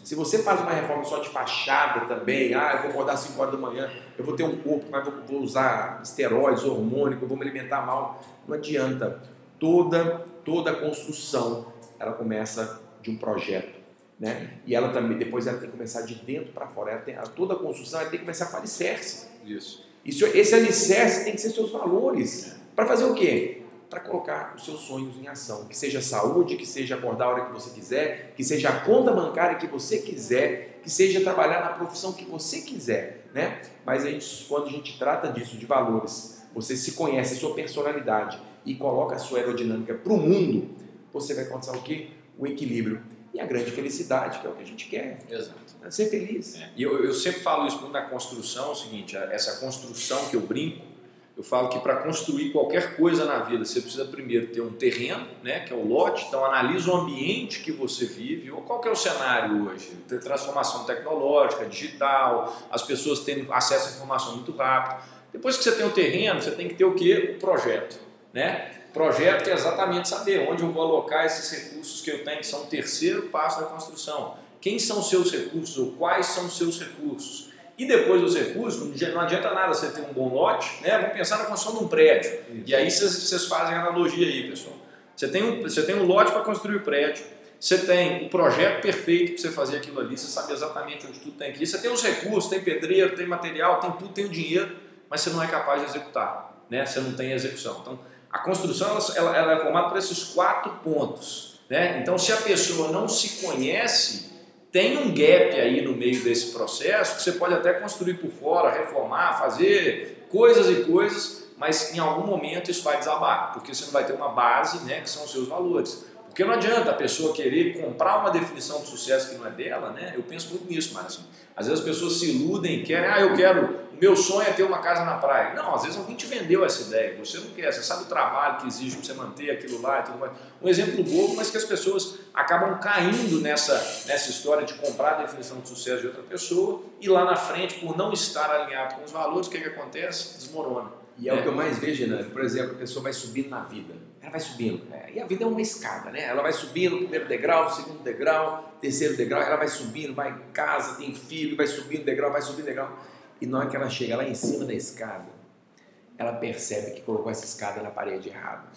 S1: Se você faz uma reforma só de fachada também, ah, eu vou acordar às 5 horas da manhã, eu vou ter um corpo, mas vou, vou usar esteroides, hormônico, vou me alimentar mal, não adianta. Toda, toda construção, ela começa de um projeto. Né? E ela também, depois ela tem que começar de dentro para fora. Ela tem, toda a construção ela tem que começar com alicerce.
S2: Isso.
S1: Isso. Esse alicerce tem que ser seus valores. Para fazer o quê? Para colocar os seus sonhos em ação. Que seja saúde, que seja acordar a hora que você quiser, que seja a conta bancária que você quiser, que seja trabalhar na profissão que você quiser, né? Mas a gente, quando a gente trata disso, de valores, você se conhece, a sua personalidade e coloca a sua aerodinâmica para o mundo, você vai alcançar o quê? O equilíbrio e a grande felicidade, que é o que a gente quer.
S2: Exato.
S1: É ser feliz.
S2: É. E eu, eu sempre falo isso na construção, é o seguinte, essa construção que eu brinco, eu falo que para construir qualquer coisa na vida, você precisa primeiro ter um terreno, né, que é o lote, então analisa o ambiente que você vive, ou qual que é o cenário hoje? Tem transformação tecnológica, digital, as pessoas têm acesso à informação muito rápido. Depois que você tem o terreno, você tem que ter o que? O projeto. Né? Projeto é exatamente saber onde eu vou alocar esses recursos que eu tenho, que são o terceiro passo da construção. Quem são seus recursos ou quais são seus recursos? E depois dos recursos, não adianta nada você ter um bom lote, né? Vamos pensar na construção de um prédio. Isso. E aí vocês, fazem a analogia aí, pessoal. Você tem um, você tem um lote para construir o prédio, você tem o um projeto perfeito para você fazer aquilo ali, você sabe exatamente onde tudo tem que ir. Você tem os recursos, tem pedreiro, tem material, tem tudo, tem o dinheiro, mas você não é capaz de executar, né? Você não tem execução. Então, a construção ela, ela é formada por esses quatro pontos, né? Então, se a pessoa não se conhece, tem um gap aí no meio desse processo que você pode até construir por fora, reformar, fazer coisas e coisas, mas em algum momento isso vai desabar, porque você não vai ter uma base, né, que são os seus valores. Porque não adianta a pessoa querer comprar uma definição de sucesso que não é dela, né? Eu penso muito nisso, mas assim, às vezes as pessoas se iludem e querem, ah, eu quero, o meu sonho é ter uma casa na praia. Não, às vezes alguém te vendeu essa ideia, você não quer, você sabe o trabalho que exige para você manter aquilo lá e tudo mais. Um exemplo bobo, mas que as pessoas acabam caindo nessa, nessa história de comprar a definição de sucesso de outra pessoa e lá na frente, por não estar alinhado com os valores, o que, que acontece? Desmorona.
S1: E é, é, o que eu mais vejo, né? Por exemplo, a pessoa vai subindo na vida. Ela vai subindo. Né? E a vida é uma escada, né? Ela vai subindo, primeiro degrau, segundo degrau, terceiro degrau, ela vai subindo, vai em casa, tem filho, vai subindo degrau, vai subindo degrau. E na hora que ela chega lá em cima da escada, ela percebe que colocou essa escada na parede errada.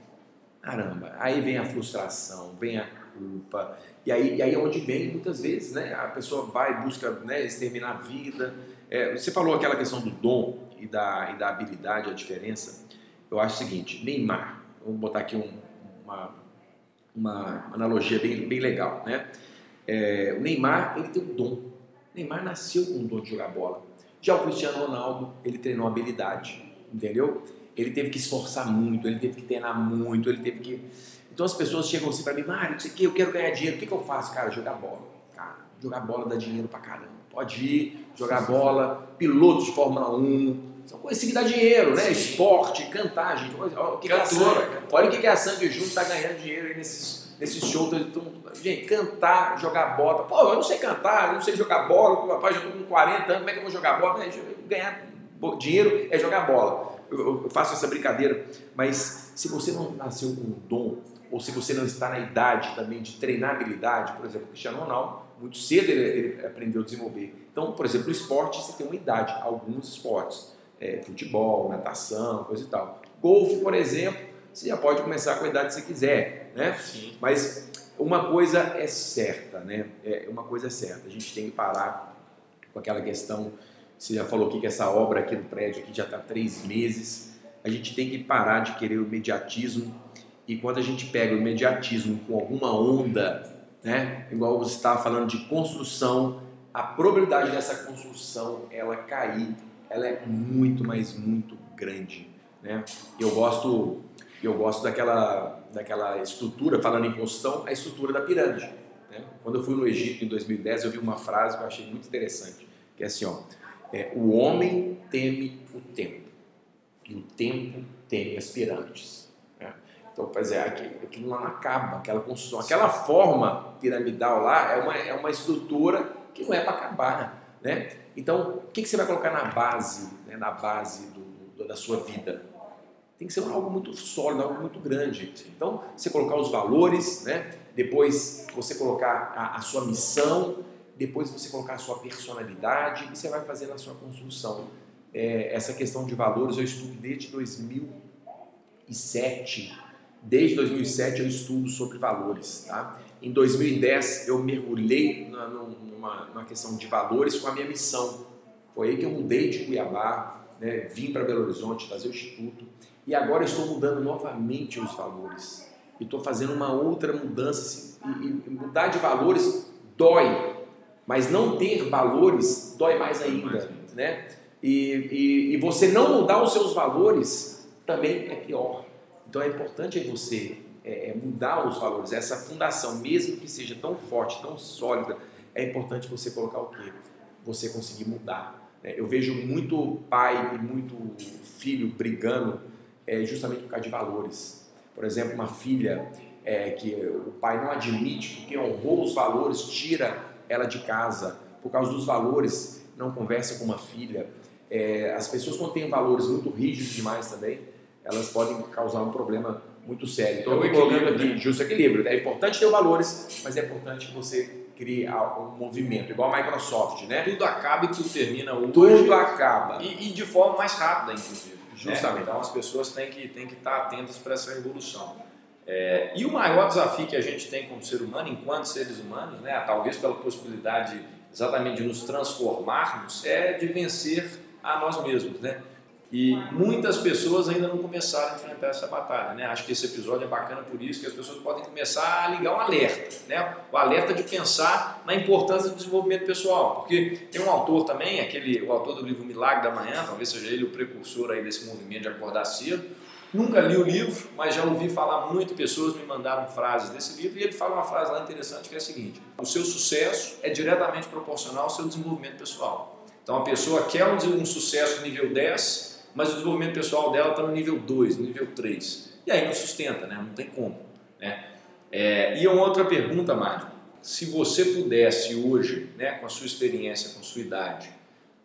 S1: Caramba, aí vem a frustração, vem a culpa, e aí, e aí é onde vem muitas vezes, né? A pessoa vai, busca né, exterminar a vida. É, você falou aquela questão do dom, e da, e da habilidade, a diferença, eu acho o seguinte: Neymar, vamos botar aqui um, uma, uma analogia bem, bem legal, né? É, o Neymar, ele tem um dom. O Neymar nasceu com um dom de jogar bola. Já o Cristiano Ronaldo, ele treinou habilidade, entendeu? Ele teve que esforçar muito, ele teve que treinar muito, ele teve que. Então as pessoas chegam assim para mim, Mário, isso aqui, eu quero ganhar dinheiro, o que, que eu faço? Cara, jogar bola. Cara, jogar bola dá dinheiro pra caramba. Pode ir, jogar bola, piloto de Fórmula 1, são coisas que dá dinheiro, né? Esporte, cantar, gente. Olha o que, que a olha o que, que a Sandy Júnior está ganhando dinheiro aí nesses, nesses shows. Gente, cantar, jogar bola. Pô, eu não sei cantar, eu não sei jogar bola. O papai já estou com 40 anos, como é que eu vou jogar bola? Ganhar dinheiro é jogar bola. Eu, eu faço essa brincadeira. Mas se você não nasceu com um dom, ou se você não está na idade também de treinar habilidade, por exemplo, o Cristiano Ronaldo, muito cedo ele, ele aprendeu a desenvolver. Então, por exemplo, o esporte, você tem uma idade, alguns esportes é, futebol, natação, coisa e tal. Golfe, por exemplo, você já pode começar com a idade que você quiser, né? Sim. Mas uma coisa é certa, né? É, uma coisa é certa, a gente tem que parar com aquela questão, você já falou aqui que essa obra aqui no prédio aqui já está três meses, a gente tem que parar de querer o imediatismo e quando a gente pega o imediatismo com alguma onda, né? Igual você estava falando de construção, a probabilidade dessa construção ela cair ela é muito, mas muito grande. Né? Eu gosto, eu gosto daquela, daquela estrutura, falando em construção, a estrutura da pirâmide. Né? Quando eu fui no Egito em 2010, eu vi uma frase que eu achei muito interessante, que é assim, ó, é, o homem teme o tempo e o tempo teme as pirâmides. Né? Então, pois é, aquilo não acaba, aquela construção, aquela forma piramidal lá é uma, é uma estrutura que não é para acabar, né? Então, o que, você vai colocar na base, né, na base do, do, da sua vida? Tem que ser algo muito sólido, algo muito grande. Então, você colocar os valores, né? depois você colocar a, a sua missão, depois você colocar a sua personalidade e você vai fazer a sua construção. É, essa questão de valores eu estudo desde 2007. Desde 2007 eu estudo sobre valores. Tá? Em 2010 eu mergulhei numa, numa questão de valores com a minha missão. Foi aí que eu mudei de Cuiabá, né, vim para Belo Horizonte fazer o instituto e agora estou mudando novamente os valores. E estou fazendo uma outra mudança. Assim, e, e mudar de valores dói, mas não ter valores dói mais ainda. Né? E, e, e você não mudar os seus valores também é pior. Então é importante você é, é, mudar os valores, essa fundação, mesmo que seja tão forte, tão sólida, é importante você colocar o quê? Você conseguir mudar. Né? Eu vejo muito pai e muito filho brigando é, justamente por causa de valores. Por exemplo, uma filha é, que o pai não admite porque honrou os valores, tira ela de casa por causa dos valores, não conversa com uma filha. É, as pessoas quando têm valores muito rígidos demais também, elas podem causar um problema muito sério. Então,
S2: É
S1: eu colocando
S2: equilíbrio,
S1: aqui justo equilíbrio. É importante ter valores, mas é importante que você crie um movimento, igual a Microsoft, né?
S2: Tudo acaba e tudo termina hoje.
S1: Tudo acaba.
S2: E, e de forma mais rápida, inclusive. né?
S1: Justamente.
S2: Então as pessoas têm que, têm que estar atentas para essa evolução. É, e o maior desafio que a gente tem como ser humano, enquanto seres humanos, né, talvez pela possibilidade exatamente de nos transformarmos, é de vencer a nós mesmos. Né? E muitas pessoas ainda não começaram a enfrentar essa batalha. Né? Acho que esse episódio é bacana por isso, que as pessoas podem começar a ligar um alerta. Né? O alerta de pensar na importância do desenvolvimento pessoal. Porque tem um autor também, aquele, o autor do livro Milagre da Manhã, talvez seja ele o precursor aí desse movimento de acordar cedo. Nunca li o livro, mas já ouvi falar muito, pessoas me mandaram frases desse livro, e ele fala uma frase lá interessante que é a seguinte: o seu sucesso é diretamente proporcional ao seu desenvolvimento pessoal. Então a pessoa quer um, sucesso nível 10, mas o desenvolvimento pessoal dela está no nível 2, no nível 3. E aí não sustenta, né? não tem como. Né? É, e uma outra pergunta, Mário: se você pudesse hoje, né, com a sua experiência, com a sua idade,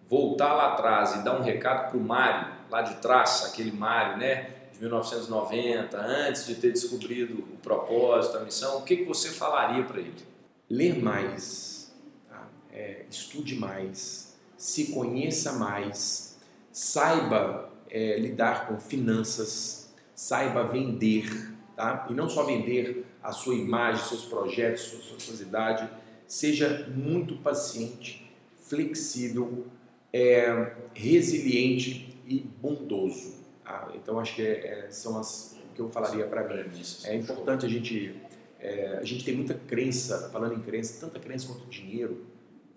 S2: voltar lá atrás e dar um recado para o Mário, lá de trás, aquele Mário, né? de 1990, antes de ter descobrido o propósito, a missão, o que, que você falaria para ele?
S1: Ler mais, tá? é, estude mais, se conheça mais, saiba é, lidar com finanças, saiba vender, tá? e não só vender a sua imagem, seus projetos, sua sociedade, seja muito paciente, flexível, é, resiliente e bondoso. Ah, então acho que é, é, são as que eu falaria para mim. É importante a gente é, a gente tem muita crença, falando em crença, tanta crença quanto dinheiro.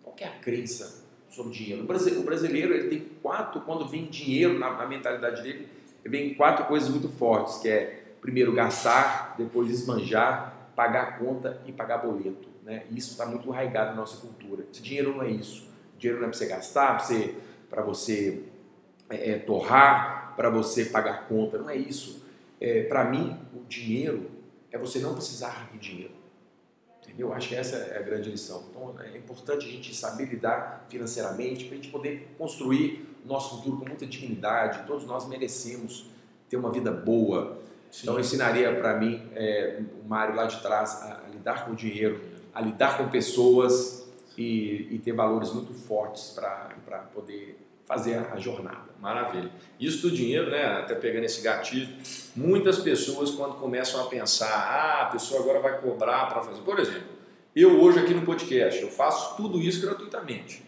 S1: Qual é a crença sobre dinheiro? O brasileiro, ele tem quatro, quando vem dinheiro na, na mentalidade dele, vem quatro coisas muito fortes, que é primeiro gastar, depois esbanjar, pagar conta e pagar boleto. Né? Isso está muito arraigado na nossa cultura. Esse dinheiro não é isso. Dinheiro não é para você gastar, para você, pra você é, torrar, para você pagar conta. Não é isso. É, para mim, o dinheiro é você não precisar de dinheiro. Entendeu? Acho que essa é a grande lição. Então, é importante a gente saber lidar financeiramente para a gente poder construir o nosso futuro com muita dignidade. Todos nós merecemos ter uma vida boa. Sim. Então, eu ensinaria para mim, é, o Mário lá de trás, a, a, lidar com o dinheiro, a lidar com pessoas e, e ter valores muito fortes para poder fazer a jornada.
S2: Maravilha. Isso do dinheiro, né? Até pegando esse gatilho, muitas pessoas quando começam a pensar, ah, a pessoa agora vai cobrar para fazer. Por exemplo, eu hoje aqui no podcast, eu faço tudo isso gratuitamente.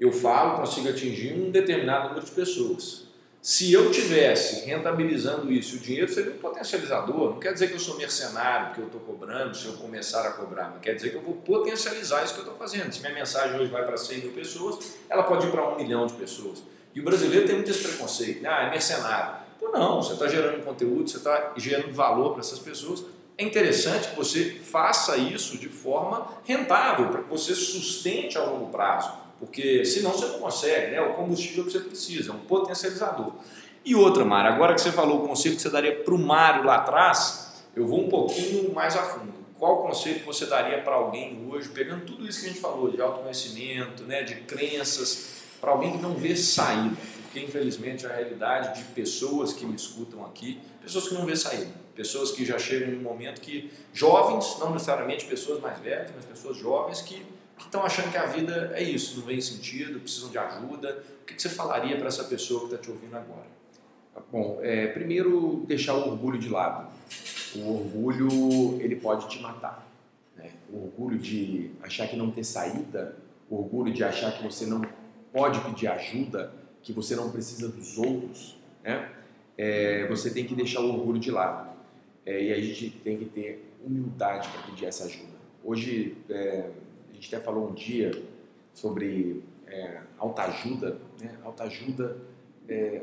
S2: Eu falo, consigo atingir um determinado número de pessoas. Se eu tivesse rentabilizando isso, o dinheiro seria um potencializador. Não quer dizer que eu sou mercenário porque eu estou cobrando, se eu começar a cobrar. Não quer dizer que eu vou potencializar isso que eu estou fazendo. Se minha mensagem hoje vai para 100 mil pessoas, ela pode ir para um milhão de pessoas. E o brasileiro tem muito esse preconceito. Ah, é mercenário. Pô, não, você está gerando conteúdo, você está gerando valor para essas pessoas. É interessante que você faça isso de forma rentável, para que você sustente a longo prazo. Porque senão você não consegue, né? O combustível que você precisa, é um potencializador. E outra, Mário, agora que você falou o conselho que você daria para o Mário lá atrás, eu vou um pouquinho mais a fundo. Qual conselho que você daria para alguém hoje, pegando tudo isso que a gente falou, de autoconhecimento, né, de crenças, para alguém que não vê saída? Porque infelizmente a realidade de pessoas que me escutam aqui, pessoas que não vê saída, pessoas que já chegam em um momento que, jovens, não necessariamente pessoas mais velhas, mas pessoas jovens que que estão achando que a vida é isso, não vem sentido, precisam de ajuda. O que, você falaria para essa pessoa que está te ouvindo agora?
S1: Bom, é, primeiro deixar o orgulho de lado. O orgulho ele pode te matar. Né? O orgulho de achar que não tem saída, o orgulho de achar que você não pode pedir ajuda, que você não precisa dos outros, né? É, você tem que deixar o orgulho de lado. É, e a gente tem que ter humildade para pedir essa ajuda. Hoje é, gente até falou um dia sobre é, autoajuda, né? Autoajuda, é,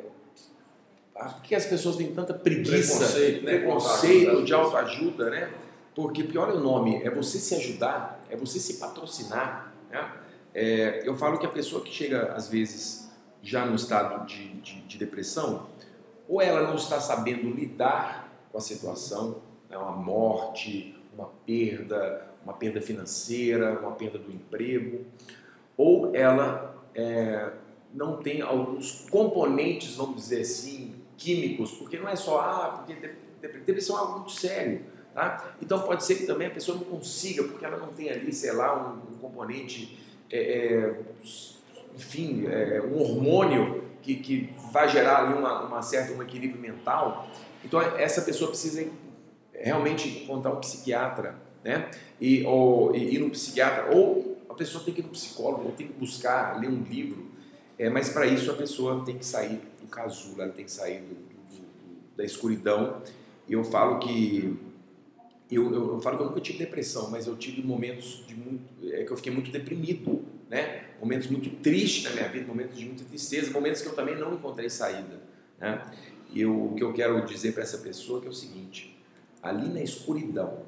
S1: por que as pessoas têm tanta preguiça,
S2: preconceito, né?
S1: preconceito de autoajuda, né? Porque pior é o nome, é você se ajudar, é você se patrocinar, né? É, eu falo que a pessoa que chega, às vezes, já no estado de, de, de depressão, ou ela não está sabendo lidar com a situação, né? uma morte, uma perda, uma perda financeira, uma perda do emprego, ou ela é, não tem alguns componentes, vamos dizer assim, químicos, porque não é só, ah, porque depressão é algo muito sério. Tá? Então pode ser que também a pessoa não consiga, porque ela não tem ali, sei lá, um, um componente, é, é, enfim, é, um hormônio que, que vai gerar ali uma, uma certa, um equilíbrio mental. Então essa pessoa precisa realmente encontrar um psiquiatra, né? E, ou e ir no psiquiatra, ou a pessoa tem que ir no psicólogo, ou tem que buscar, ler um livro. É, mas para isso a pessoa tem que sair do casulo, ela tem que sair do, do, do, da escuridão. E eu falo que eu, eu, eu, falo que eu nunca tive depressão, mas eu tive momentos de muito, é, que eu fiquei muito deprimido, né? Momentos muito tristes na minha vida, momentos de muita tristeza, momentos que eu também não encontrei saída, né? E eu, o que eu quero dizer para essa pessoa é, é o seguinte: ali na escuridão,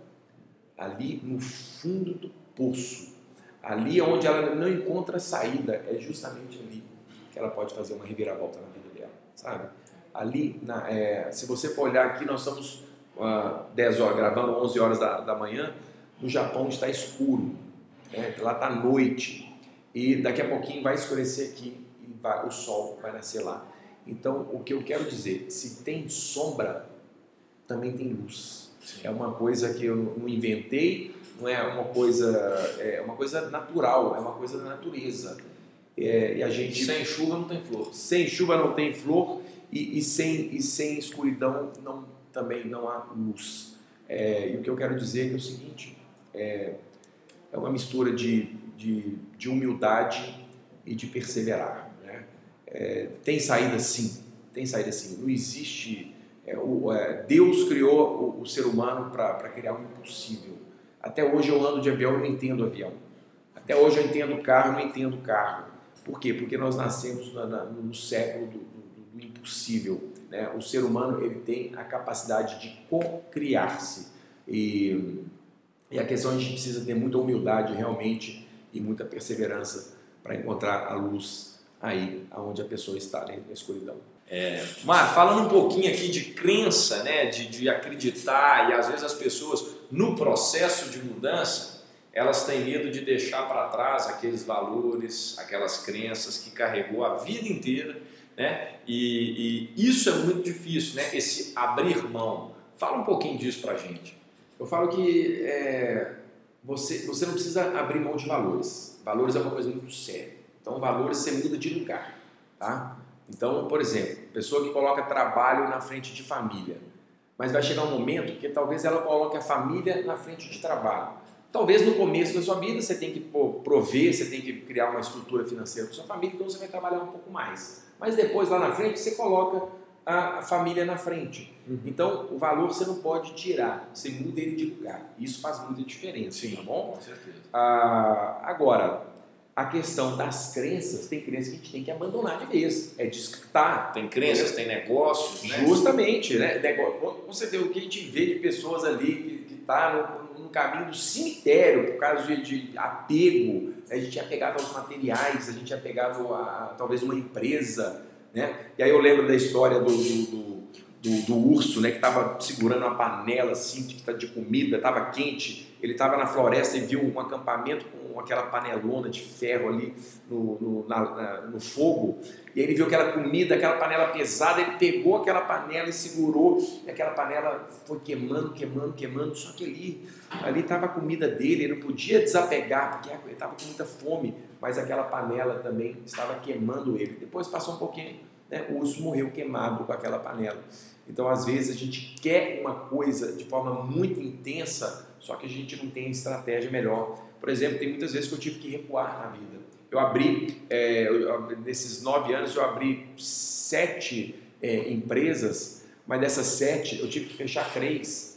S1: ali no fundo do poço, ali onde ela não encontra saída, é justamente ali que ela pode fazer uma reviravolta na vida dela, sabe? Ali, na, é, se você for olhar aqui, nós estamos uh, 10 horas, gravando 11 horas da, da manhã, no Japão está escuro, né? lá está noite, e daqui a pouquinho vai escurecer aqui e vai, o sol vai nascer lá. Então, o que eu quero dizer, se tem sombra, também tem luz. É uma coisa que eu não inventei, não é uma coisa, é uma coisa natural, é uma coisa da natureza. É, e a gente
S2: sem chuva não tem flor.
S1: Sem chuva não tem flor e, e sem e sem escuridão não também não há luz. É, e o que eu quero dizer é, é o seguinte: é, é uma mistura de, de, de, humildade e de perseverar. Né? É, tem saída sim, tem saída sim. Não existe. É, o, é, Deus criou o, o ser humano para criar o impossível. Até hoje eu ando de avião e não entendo avião. Até hoje eu entendo carro e não entendo carro. Por quê? Porque nós nascemos na, na, no século do, do, do impossível. Né? O ser humano ele tem a capacidade de co-criar-se. E, e a questão é a gente precisa ter muita humildade realmente e muita perseverança para encontrar a luz aí aonde a pessoa está, né? na escuridão.
S2: É, Mar, falando um pouquinho aqui de crença, né, de, de acreditar, e às vezes as pessoas, no processo de mudança, elas têm medo de deixar para trás aqueles valores, aquelas crenças que carregou a vida inteira né? E, e, isso é muito difícil, né? Esse abrir mão. Fala um pouquinho disso para gente.
S1: Eu falo que é, você, você não precisa abrir mão de valores. Valores é uma coisa muito séria. Então, valores você muda de lugar, tá? Então, por exemplo, pessoa que coloca trabalho na frente de família, mas vai chegar um momento que talvez ela coloque a família na frente de trabalho. Talvez no começo da sua vida você tem que prover, você tem que criar uma estrutura financeira para sua família, então você vai trabalhar um pouco mais. Mas depois, lá na frente, você coloca a família na frente. Uhum. Então, o valor você não pode tirar, você muda ele de lugar. Isso faz muita diferença,
S2: Sim,
S1: tá bom?
S2: Com certeza.
S1: Ah, agora, a questão das crenças, tem crenças que a gente tem que abandonar de vez. É descartar.
S2: Tem crenças, tem negócios,
S1: né? Justamente, né? Negócio, você vê o que a gente vê de pessoas ali que estão tá no, no, caminho do cemitério por causa de, de apego, a gente é apegado aos materiais, a gente é apegado a talvez uma empresa, né? E aí eu lembro da história do, do, do, do urso, né? Que estava segurando uma panela assim de, de comida, estava quente, ele estava na floresta e viu um acampamento com aquela panelona de ferro ali no, no, na, na, no fogo, e ele viu aquela comida, aquela panela pesada, ele pegou aquela panela e segurou, e aquela panela foi queimando, queimando, queimando, só que ali ali estava a comida dele, ele não podia desapegar, porque ele estava com muita fome, mas aquela panela também estava queimando ele. Depois passou um pouquinho, né, o urso morreu queimado com aquela panela. Então, às vezes, a gente quer uma coisa de forma muito intensa, só que a gente não tem estratégia melhor. Por exemplo, tem muitas vezes que eu tive que recuar na vida. Eu abri, é, eu, nesses nove anos, eu abri sete é, empresas, mas dessas sete eu tive que fechar três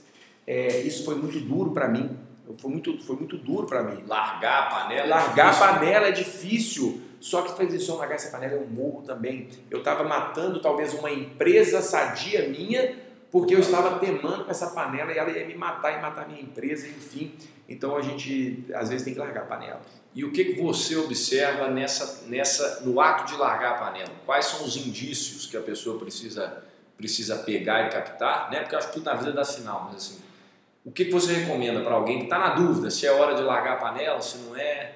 S1: é, isso foi muito duro para mim. Foi muito, foi muito duro para mim.
S2: Largar a panela.
S1: É largar é a panela é difícil. Só que fez isso, largar essa panela eu morro também. Eu estava matando talvez uma empresa sadia minha, porque eu estava temando com essa panela e ela ia me matar e matar minha empresa, enfim. Então a gente às vezes tem que largar a panela.
S2: E o que, que você observa nessa, nessa, no ato de largar a panela? Quais são os indícios que a pessoa precisa, precisa pegar e captar? Né? Porque eu acho que tudo na vida dá sinal, mas assim, o que você recomenda para alguém que está na dúvida se é hora de largar a panela, se não é?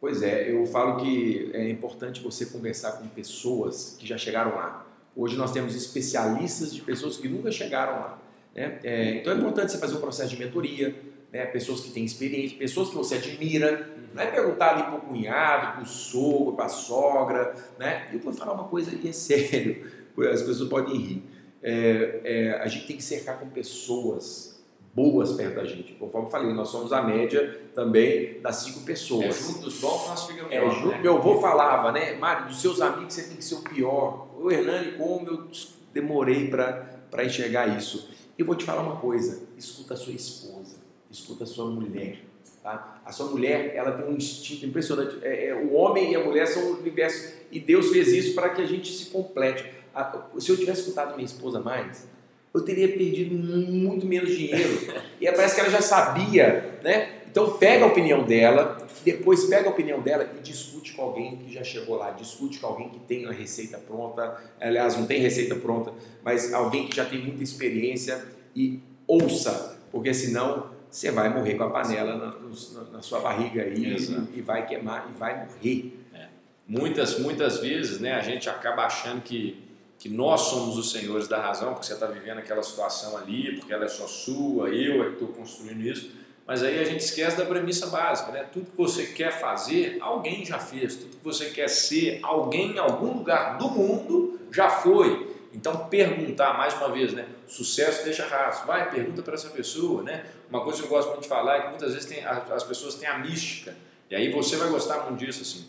S1: Pois é, eu falo que é importante você conversar com pessoas que já chegaram lá. Hoje nós temos especialistas de pessoas que nunca chegaram lá. Né? É, então é importante você fazer um processo de mentoria, né? pessoas que têm experiência, pessoas que você admira. Não é perguntar ali para o cunhado, para o sogro, para a sogra. Né? Eu vou falar uma coisa e é sério, as pessoas podem rir. É, é, a gente tem que cercar com pessoas boas perto da gente. Conforme eu falei, nós somos a média também das cinco pessoas. É,
S2: junto dos bons nós ficamos
S1: é, junto, né? Meu avô falava, né? Mário, dos seus amigos você tem que ser o pior. O Hernani, como eu demorei para enxergar isso. E vou te falar uma coisa: escuta a sua esposa, escuta a sua mulher. Tá? A sua mulher, ela tem um instinto impressionante. É, é, o homem e a mulher são o universo e Deus fez isso para que a gente se complete. A, se eu tivesse escutado minha esposa mais, eu teria perdido muito menos dinheiro. E parece que ela já sabia, né? Então pega a opinião dela, depois pega a opinião dela e discute com alguém que já chegou lá, discute com alguém que tem a receita pronta, aliás, não tem receita pronta, mas alguém que já tem muita experiência e ouça, porque senão você vai morrer com a panela na, na, na sua barriga aí e, e, vai queimar e vai morrer.
S2: É. Muitas, muitas vezes né, a gente acaba achando que que nós somos os senhores da razão, porque você está vivendo aquela situação ali, porque ela é só sua, eu é que estou construindo isso. Mas aí a gente esquece da premissa básica, né? Tudo que você quer fazer, alguém já fez. Tudo que você quer ser, alguém em algum lugar do mundo já foi. Então perguntar, mais uma vez, né? Sucesso deixa rastro. Vai, pergunta para essa pessoa, né? Uma coisa que eu gosto muito de falar é que muitas vezes tem, as pessoas têm a mística. E aí você vai gostar muito disso, assim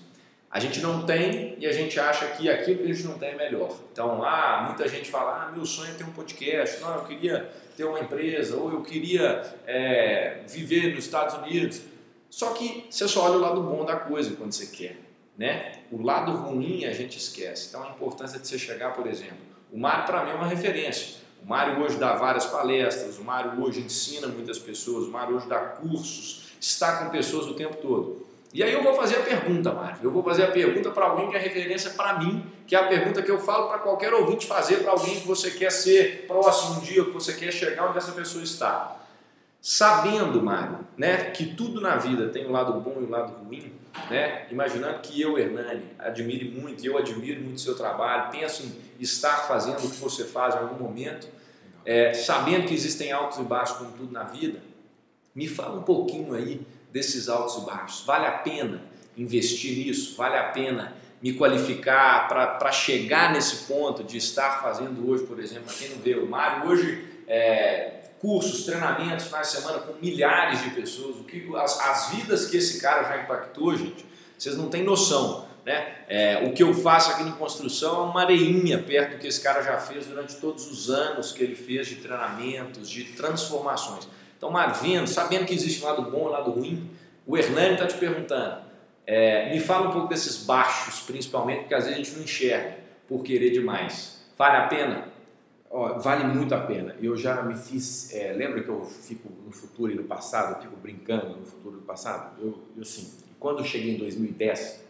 S2: a gente não tem e a gente acha que aquilo que a gente não tem é melhor. Então, ah, muita gente fala, ah, meu sonho é ter um podcast, não, eu queria ter uma empresa, ou eu queria é, viver nos Estados Unidos. Só que você só olha o lado bom da coisa quando você quer, né? O lado ruim a gente esquece. Então, a importância de você chegar, por exemplo, o Mário para mim é uma referência. O Mário hoje dá várias palestras, o Mário hoje ensina muitas pessoas, o Mário hoje dá cursos, está com pessoas o tempo todo. E aí eu vou fazer a pergunta, Mário. Eu vou fazer a pergunta para alguém que é referência para mim, que é a pergunta que eu falo para qualquer ouvinte fazer para alguém que você quer ser próximo um dia, que você quer chegar onde essa pessoa está. Sabendo, Mário, né, que tudo na vida tem um lado bom e um lado ruim, né, imaginando que eu, Hernani, admire muito, eu admiro muito o seu trabalho, penso em estar fazendo o que você faz em algum momento, é, sabendo que existem altos e baixos como tudo na vida, me fala um pouquinho aí desses altos e baixos. Vale a pena investir nisso? Vale a pena me qualificar para chegar nesse ponto de estar fazendo hoje, por exemplo, para quem não vê o Mário, hoje é, cursos, treinamentos, finais de semana com milhares de pessoas, o que, as, as vidas que esse cara já impactou, gente, vocês não têm noção. Né? É, o que eu faço aqui em construção é uma areinha perto do que esse cara já fez durante todos os anos que ele fez de treinamentos, de transformações. Então, Mar, vendo, sabendo que existe um lado bom um lado ruim, o Hernani está te perguntando, é, me fala um pouco desses baixos, principalmente, porque às vezes a gente não enxerga por querer demais. Vale a pena?
S1: Vale muito a pena. Eu já me fiz. É, lembra que eu fico no futuro e no passado, eu fico brincando no futuro e no passado? Eu, eu assim, quando eu cheguei em 2010,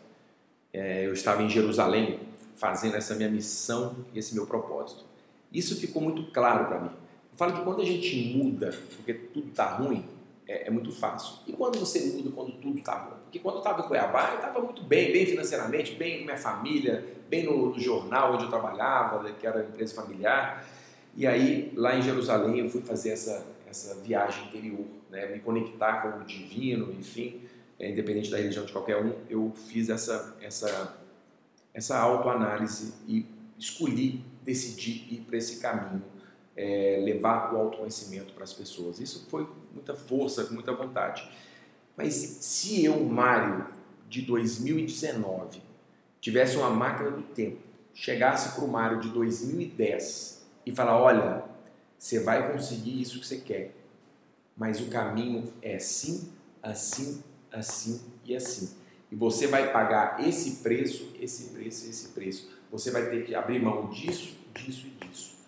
S1: é, eu estava em Jerusalém fazendo essa minha missão e esse meu propósito. Isso ficou muito claro para mim. Eu falo que quando a gente muda, porque tudo está ruim, é, é, muito fácil. E quando você muda, quando tudo está bom? Porque quando eu estava em Cuiabá, eu estava muito bem, bem financeiramente, bem com minha família, bem no, no, jornal onde eu trabalhava, que era empresa familiar. E aí, lá em Jerusalém, eu fui fazer essa, essa viagem interior, né, me conectar com o divino, enfim, é, independente da religião de qualquer um, eu fiz essa, essa, essa autoanálise e escolhi, decidi ir para esse caminho é, levar o autoconhecimento para as pessoas. Isso foi muita força, com muita vontade. Mas se eu, Mário, de 2019, tivesse uma máquina do tempo, chegasse para o Mário de 2010 e falar: olha, você vai conseguir isso que você quer, mas o caminho é assim, assim, assim e assim. E você vai pagar esse preço, esse preço, esse preço. Você vai ter que abrir mão disso, disso e disso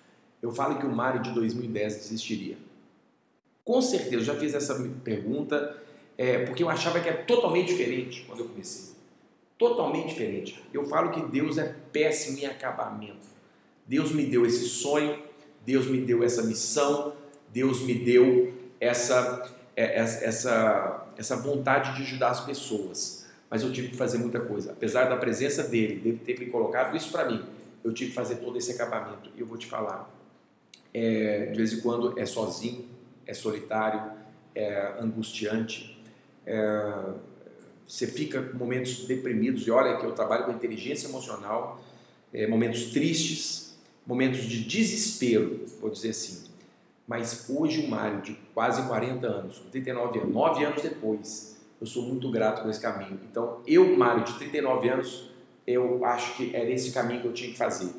S1: eu falo que o Mário de 2010 desistiria. Com certeza, já fiz essa pergunta é, porque eu achava que era totalmente diferente quando eu comecei. Totalmente diferente. Eu falo que Deus é péssimo em acabamento. Deus me deu esse sonho, Deus me deu essa missão, Deus me deu essa, é, essa, essa vontade de ajudar as pessoas. mas eu tive que fazer muita coisa. Apesar da presença dele, dele ter me colocado isso para mim, eu tive que fazer todo esse acabamento. E eu vou te falar, é, de vez em quando é sozinho, é solitário, é angustiante, é, você fica com momentos deprimidos. E olha que eu trabalho com inteligência emocional, é, momentos tristes, momentos de desespero, vou dizer assim. Mas hoje o Mário, de quase 40 anos, 39 anos, 9 anos depois, eu sou muito grato por esse caminho. Então, eu, Mário, de 39 anos, eu acho que era esse caminho que eu tinha que fazer.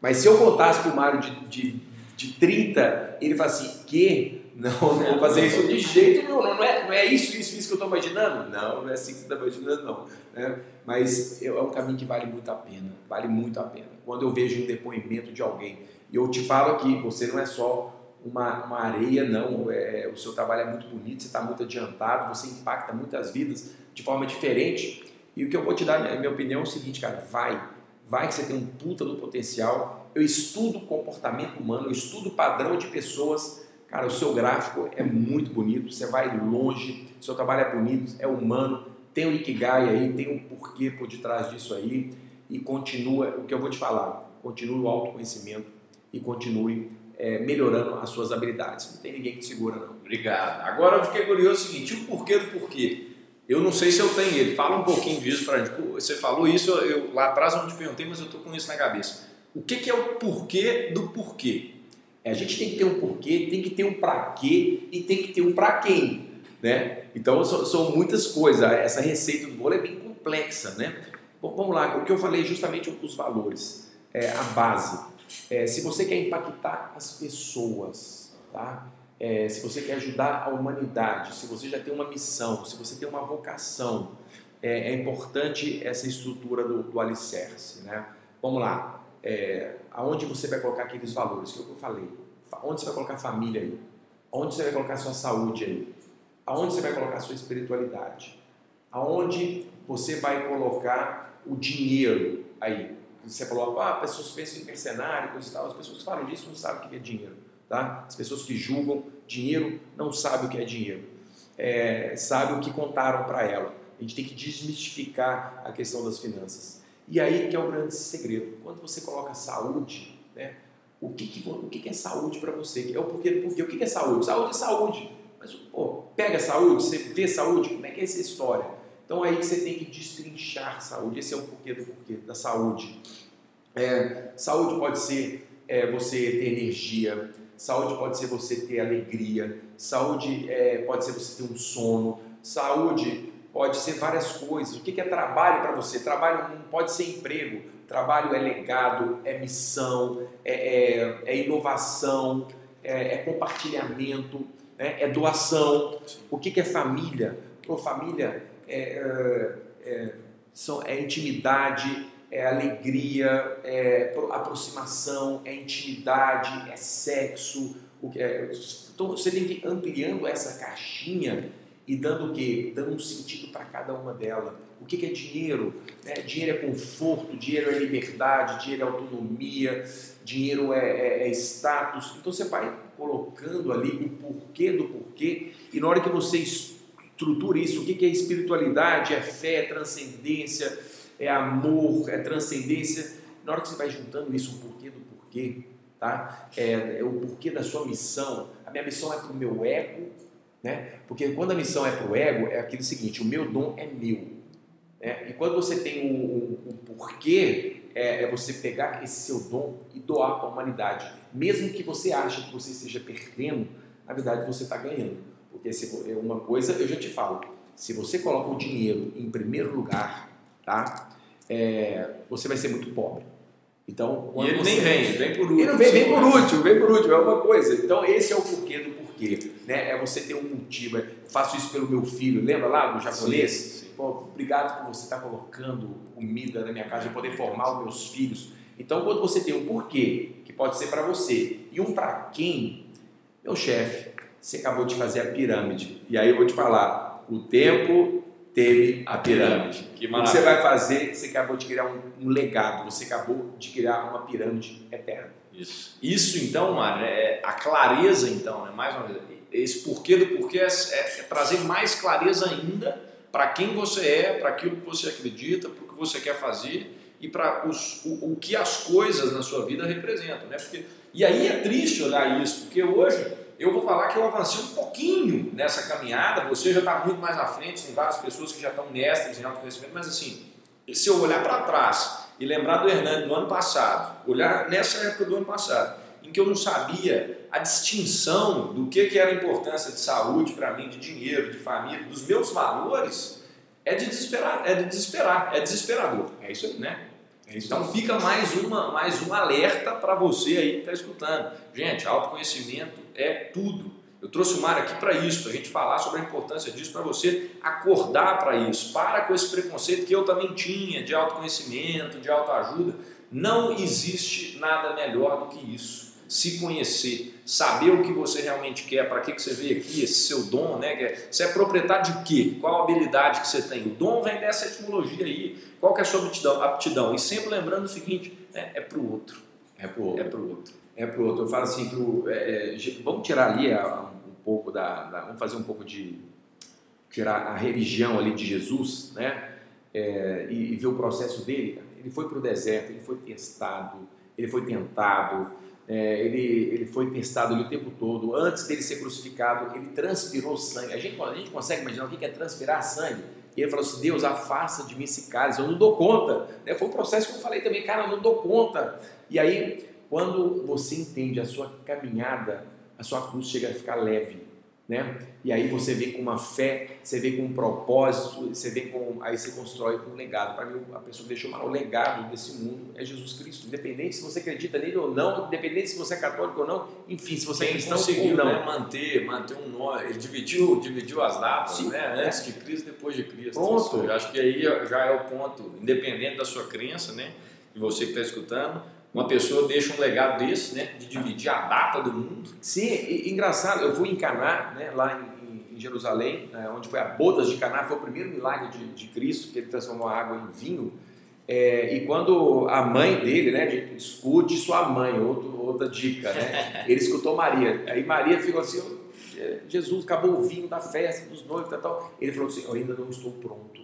S1: Mas se eu contasse para o Mário de, de, de 30, ele fala assim, que? Não, não vou fazer isso de jeito nenhum, não é, não é isso, isso, isso que eu estou imaginando? Não, não é assim que você está imaginando, não. Né? Mas é um caminho que vale muito a pena, vale muito a pena. Quando eu vejo um depoimento de alguém, e eu te falo aqui, você não é só uma, uma areia, não. É, o seu trabalho é muito bonito, você está muito adiantado, você impacta muitas vidas de forma diferente. E o que eu vou te dar, minha, minha opinião é o seguinte, cara, vai, vai que você tem um puta do potencial. Eu estudo comportamento humano, eu estudo padrão de pessoas. Cara, o seu gráfico é muito bonito, você vai longe, seu trabalho é bonito, é humano, tem o Ikigai aí, tem um porquê por detrás disso aí e continua, o que eu vou te falar, continue o autoconhecimento e continue é, melhorando as suas habilidades. Não tem ninguém que te segura, não.
S2: Obrigado. Agora eu fiquei curioso o seguinte: o porquê do porquê? Eu não sei se eu tenho ele. Fala um pouquinho disso para gente. Você falou isso, eu, lá atrás eu não te perguntei, mas eu estou com isso na cabeça. O que, que é o porquê do porquê?
S1: É, a gente tem que ter um porquê, tem que ter um para quê e tem que ter um para quem. Né? Então são, são, muitas coisas. Essa receita do bolo é bem complexa. Né? Bom, vamos lá, o que eu falei justamente os valores, é, a base. É, se você quer impactar as pessoas, tá? É, se você quer ajudar a humanidade, se você já tem uma missão, se você tem uma vocação, é, é importante essa estrutura do, do alicerce. Né? Vamos lá, é, aonde você vai colocar aqueles valores que eu falei? Onde você vai colocar a família aí? Onde você vai colocar a sua saúde aí? Aonde você vai colocar a sua espiritualidade? Aonde você vai colocar o dinheiro aí? Você falou, ah, pessoas pensam em mercenário, coisa e tal. As pessoas que falam disso não sabem o que é dinheiro. Tá? As pessoas que julgam dinheiro não sabem o que é dinheiro. É, sabem o que contaram para ela. A gente tem que desmistificar a questão das finanças. E aí que é o grande segredo. Quando você coloca saúde, né, o, que, que, o que, que é saúde para você? É o porquê, porquê. O que, que é saúde? Saúde é saúde. Mas, pô, pega saúde, você vê saúde, como é que é essa história? Então aí você tem que destrinchar saúde. Esse é o porquê do porquê da saúde. É, saúde pode ser é, você ter energia, saúde pode ser você ter alegria, saúde é, pode ser você ter um sono, saúde pode ser várias coisas. O que é trabalho para você? Trabalho não pode ser emprego, trabalho é legado, é missão, é, é, é inovação, é, é compartilhamento, né? é doação. O que é família? Pô, família é, é, é, são, é intimidade, é alegria, é aproximação, é intimidade, é sexo. É, então você tem que ir ampliando essa caixinha e dando o quê? Dando um sentido para cada uma delas. O que, que é dinheiro? É, dinheiro é conforto, dinheiro é liberdade, dinheiro é autonomia, dinheiro é, é, é, status. Então você vai colocando ali o porquê do porquê, e na hora que você estrutura isso. O que é espiritualidade? É fé, é transcendência, é amor, é transcendência. Na hora que você vai juntando isso, o porquê do porquê, tá? É, é o porquê da sua missão. A minha missão é para o meu ego, né? Porque quando a missão é para o ego, é aquilo seguinte: o meu dom é meu. Né? E quando você tem um porquê, é, é, você pegar esse seu dom e doar para a humanidade. Mesmo que você ache que você esteja perdendo, na verdade você está ganhando. Porque se, é uma coisa eu já te falo, se você coloca o dinheiro em primeiro lugar, tá? É, você vai ser muito pobre. Então,
S2: e ele nem vem, vem por último.
S1: Ele vem, vem por último, vem por último, é uma coisa. Então, esse é o porquê do porquê. Né? É você ter um motivo. É, faço isso pelo meu filho, lembra lá do japonês? Sim, sim. Pô, obrigado por você estar colocando comida na minha casa, eu poder formar os meus filhos. Então, quando você tem um porquê, que pode ser para você, e um para quem, meu chefe, você acabou de fazer a pirâmide. E aí eu vou te falar, o tempo teve a pirâmide. Que o que você vai fazer, você acabou de criar um, um, legado, você acabou de criar uma pirâmide eterna.
S2: Isso. Isso então, Mário, é a clareza então, né? mais uma vez, esse porquê do porquê é, é, é trazer mais clareza ainda para quem você é, para aquilo que você acredita, para o que você quer fazer e para o, o que as coisas na sua vida representam. Né? Porque, e aí é triste olhar isso, porque hoje eu vou falar que eu avancei um pouquinho nessa caminhada, você já está muito mais à frente, tem várias pessoas que já estão mestres em autoconhecimento, mas assim, se eu olhar para trás e lembrar do Hernando do ano passado, olhar nessa época do ano passado, em que eu não sabia a distinção do que, que era a importância de saúde para mim, de dinheiro, de família, dos meus valores, é de desesperar, é de desesperar, é desesperador. É isso aí, né? É isso então fica mais, uma, mais um alerta para você aí que está escutando. Gente, autoconhecimento é tudo. Eu trouxe o Mário aqui para isso, para a gente falar sobre a importância disso, para você acordar para isso. Para com esse preconceito que eu também tinha de autoconhecimento, de autoajuda. Não existe nada melhor do que isso se conhecer, saber o que você realmente quer, para que, que você veio aqui, esse seu dom, né? Você é proprietário de quê? Qual a habilidade que você tem? O dom vem dessa etimologia aí. Qual que é a sua aptidão? aptidão? E sempre lembrando o seguinte, é, é para o outro.
S1: É para o outro.
S2: É para o outro.
S1: É para o outro. Eu falo assim, que é, é, vamos tirar ali a, um pouco da, da, Vamos fazer um pouco de... Tirar a religião ali de Jesus, né? É, e, e ver o processo dele. Ele foi para o deserto, ele foi testado, ele foi tentado, é, ele, ele foi testado ali o tempo todo. Antes dele ser crucificado, ele transpirou sangue. A gente, a gente consegue imaginar o que é transpirar sangue? E ele falou assim: Deus, afasta de mim esse cálice, eu não dou conta. Né? Foi um processo que eu falei também, cara, eu não dou conta. E aí, quando você entende a sua caminhada, a sua cruz chega a ficar leve né? E aí você vem com uma fé, você vem com um propósito, você vem com, aí você constrói um legado. Para mim, a pessoa que deixou o legado desse mundo é Jesus Cristo. Independente se você acredita nele ou não, independente se você é católico ou não, enfim, se você é cristão
S2: conseguiu,
S1: ou não.
S2: Né, manter, manter um nó, ele dividiu, dividiu as datas, Sim, né? Antes de Cristo, depois de Cristo.
S1: Pronto.
S2: Eu acho que aí já é o ponto, independente da sua crença, né? De você que está escutando, uma pessoa deixa um legado desse, né, de dividir a data do mundo.
S1: Sim, e, engraçado, eu fui em Caná, né, lá em, em Jerusalém, né, onde foi a bodas de Caná, foi o primeiro milagre de, de Cristo, que ele transformou a água em vinho. É, e quando a mãe dele, né, de, escute sua mãe, outro, outra dica, né, ele escutou Maria. Aí Maria ficou assim, é, Jesus, acabou o vinho da festa dos noivos e tal. Ele falou assim, eu ainda não estou pronto.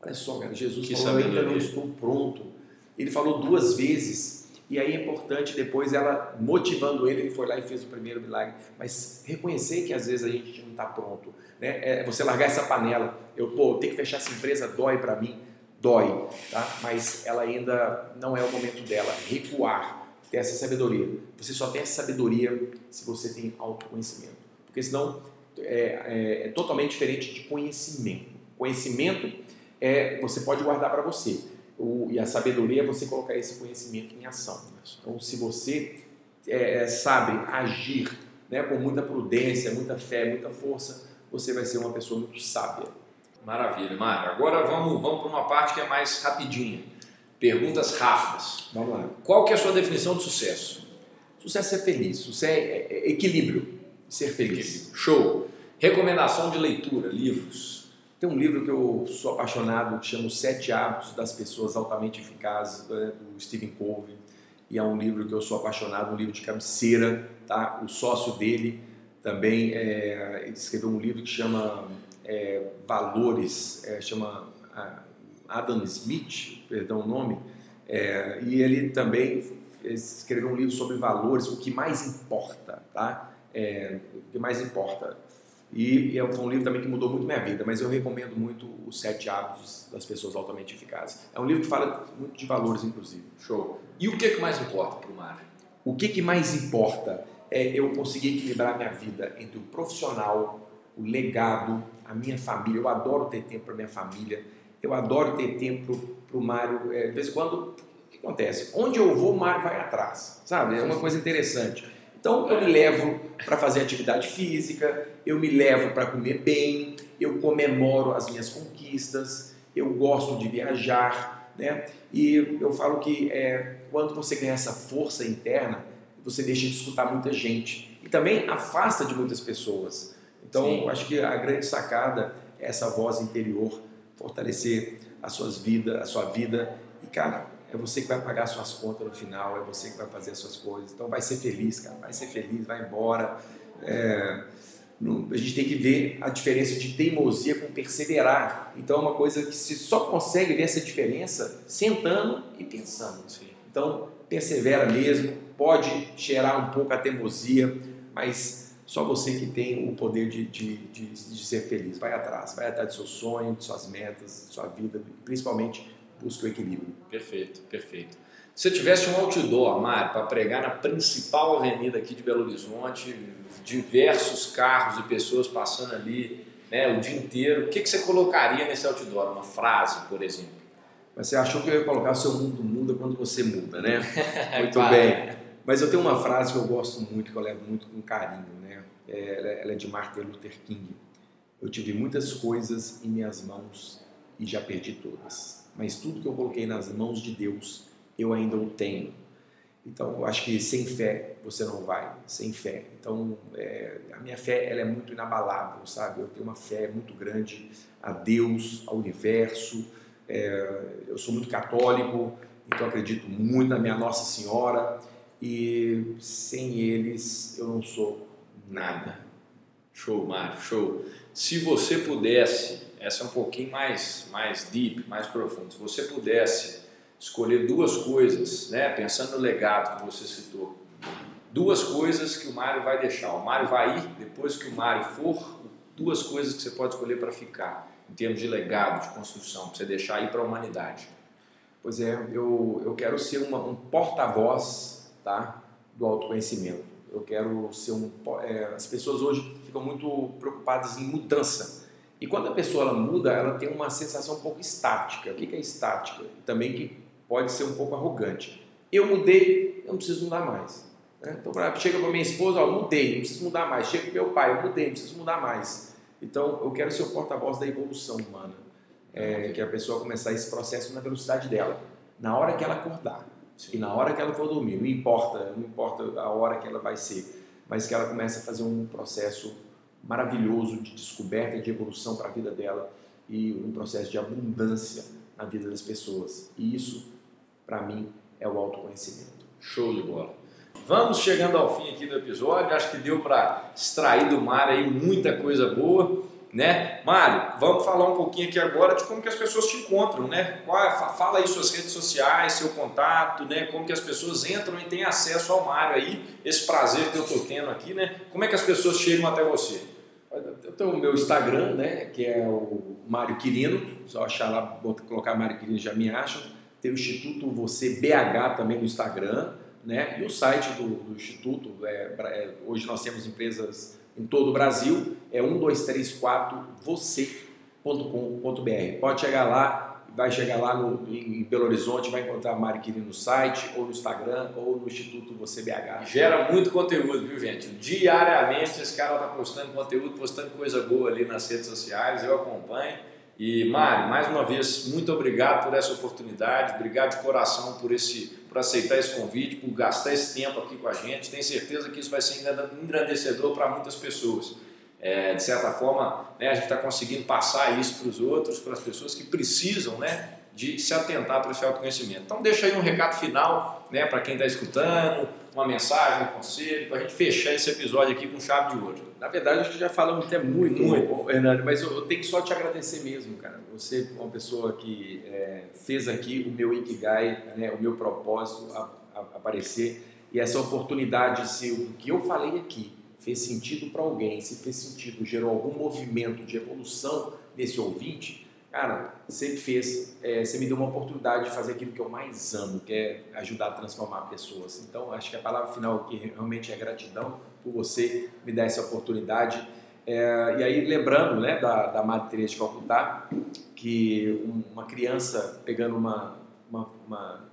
S1: Olha só, cara, Jesus que falou, eu ainda não estou pronto. Ele falou duas vezes e aí é importante depois ela motivando ele, ele foi lá e fez o primeiro milagre. Mas reconhecer que às vezes a gente não está pronto. Né? É você largar essa panela. Eu, pô, ter que fechar essa empresa dói para mim, dói, tá? Mas ela ainda não é o momento dela. Recuar, ter essa sabedoria. Você só tem essa sabedoria se você tem autoconhecimento. Porque senão é, é, é totalmente diferente de conhecimento. Conhecimento é você pode guardar para você o, e a sabedoria é você colocar esse conhecimento em ação. Então, se você é, é, sabe agir né, com muita prudência, muita fé, muita força, você vai ser uma pessoa muito sábia.
S2: Maravilha, Mário. Agora vamos, vamos para uma parte que é mais rapidinha. Perguntas rápidas.
S1: Vamos lá.
S2: Qual que é a sua definição de sucesso?
S1: Sucesso é feliz, sucesso é, é equilíbrio, ser feliz.
S2: Show. Recomendação de leitura, livros.
S1: Tem um livro que eu sou apaixonado que chama Os Sete Hábitos das Pessoas Altamente Eficazes, né, do Stephen Covey. E é um livro que eu sou apaixonado, um livro de cabeceira. Tá? O sócio dele também é, escreveu um livro que chama é, Valores, é, chama Adam Smith, perdão o nome, é, e ele também escreveu um livro sobre valores, o que mais importa, tá? É, o que mais importa. E, e foi um livro também que mudou muito minha vida, mas eu recomendo muito Os Sete Hábitos das Pessoas Altamente Eficazes. É um livro que fala muito de valores, inclusive.
S2: Show. E o que, que mais importa para o Mário?
S1: O que, que mais importa é eu conseguir equilibrar minha vida entre o profissional, o legado, a minha família. Eu adoro ter tempo para minha família, eu adoro ter tempo para o Mário. É, de vez em quando, o que acontece? Onde eu vou, o Mário vai atrás, sabe? É uma coisa interessante. Então eu me levo para fazer atividade física, eu me levo para comer bem, eu comemoro as minhas conquistas, eu gosto de viajar, né? E eu falo que é, quando você ganha essa força interna, você deixa de escutar muita gente e também afasta de muitas pessoas. Então, eu acho que a grande sacada é essa voz interior, fortalecer as suas vidas, a sua vida e cara, é você que vai pagar suas contas no final, é você que vai fazer as suas coisas. Então vai ser feliz, cara, vai ser feliz, vai embora. É, a gente tem que ver a diferença de teimosia com perseverar. Então é uma coisa que se só consegue ver essa diferença sentando e pensando. Então persevera mesmo, pode cheirar um pouco a teimosia, mas só você que tem o poder de, de, de, de ser feliz. Vai atrás, vai atrás do seu sonho, de suas metas, de sua vida, principalmente busca o equilíbrio.
S2: Perfeito, perfeito. Se tivesse um outdoor, Mário, para pregar na principal avenida aqui de Belo Horizonte, diversos carros e pessoas passando ali né, o dia inteiro, o que, que você colocaria nesse outdoor? Uma frase, por exemplo?
S1: Mas você achou que eu ia colocar o seu mundo muda quando você muda, né? Muito bem. Mas eu tenho uma frase que eu gosto muito, que eu levo muito com carinho, né? É, ela é de Martin Luther King. Eu tive muitas coisas em minhas mãos e já perdi todas. Mas tudo que eu coloquei nas mãos de Deus, eu ainda o tenho. Então, eu acho que sem fé você não vai, sem fé. Então, é, a minha fé ela é muito inabalável, sabe? Eu tenho uma fé muito grande a Deus, ao universo. É, eu sou muito católico, então acredito muito na minha Nossa Senhora e sem eles eu não sou nada.
S2: Show, Mário, show. Se você pudesse, essa é um pouquinho mais, mais deep, mais profundo, se você pudesse escolher duas coisas, né, pensando no legado que você citou, duas coisas que o Mário vai deixar. O Mário vai ir, depois que o Mário for, duas coisas que você pode escolher para ficar, em termos de legado, de construção, para você deixar aí para a humanidade.
S1: Pois é, eu, eu quero ser uma, um porta-voz tá? do autoconhecimento. Eu quero ser um. É, as pessoas hoje ficam muito preocupadas em mudança. E quando a pessoa ela muda, ela tem uma sensação um pouco estática. O que é estática? Também que pode ser um pouco arrogante. Eu mudei, eu não preciso mudar mais. Né? Então, chega para minha esposa, ó, mudei, não preciso mudar mais. Chega para meu pai, eu mudei, não preciso mudar mais. Então, eu quero ser o porta-voz da evolução humana. É, que a pessoa começar esse processo na velocidade dela. Na hora que ela acordar. E na hora que ela for dormir, não importa, não importa a hora que ela vai ser, mas que ela comece a fazer um processo maravilhoso de descoberta, de evolução para a vida dela e um processo de abundância na vida das pessoas. E isso, para mim, é o autoconhecimento.
S2: Show de bola. Vamos chegando ao fim aqui do episódio. Acho que deu para extrair do mar aí muita coisa boa né? Mário, vamos falar um pouquinho aqui agora de como que as pessoas te encontram, né? É, fala aí suas redes sociais, seu contato, né? Como que as pessoas entram e têm acesso ao Mário aí, esse prazer que eu estou tendo aqui, né? Como é que as pessoas chegam até você?
S1: Eu tenho o meu Instagram, né? Que é o Mário Quirino, só achar lá, colocar Mário Quirino já me acham. Tem o Instituto Você BH também no Instagram, né? E o site do, do Instituto, é, é, hoje nós temos empresas em todo o Brasil, é 1234 você.com.br. Pode chegar lá, vai chegar lá no, em Belo Horizonte, vai encontrar a Mari no site, ou no Instagram, ou no Instituto Você BH.
S2: Gera muito conteúdo, viu, gente? Diariamente esse cara está postando conteúdo, postando coisa boa ali nas redes sociais, eu acompanho. E Mari, mais uma vez, muito obrigado por essa oportunidade, obrigado de coração por esse por aceitar esse convite, por gastar esse tempo aqui com a gente. Tenho certeza que isso vai ser engrandecedor para muitas pessoas. É, de certa forma, né, a gente está conseguindo passar isso para os outros, para as pessoas que precisam né, de se atentar para esse autoconhecimento. Então, deixa aí um recado final né, para quem está escutando, uma mensagem, um conselho, para a gente fechar esse episódio aqui com chave de ouro.
S1: Na verdade, a gente já falamos até muito, muito. Hernani, mas eu, eu, tenho que só te agradecer mesmo, cara. Você é uma pessoa que é, fez aqui o meu Ikigai, né, o meu propósito a, a, aparecer, e essa oportunidade, se o que eu falei aqui fez sentido para alguém, se fez sentido, gerou algum movimento de evolução nesse ouvinte, cara, você fez, é, você me deu uma oportunidade de fazer aquilo que eu mais amo, que é ajudar a transformar pessoas. Então, acho que a palavra final aqui realmente é gratidão por você me dar essa oportunidade. É, e aí, lembrando né, da, da Madre Teresa de Calcutá, que uma criança pegando uma, uma, uma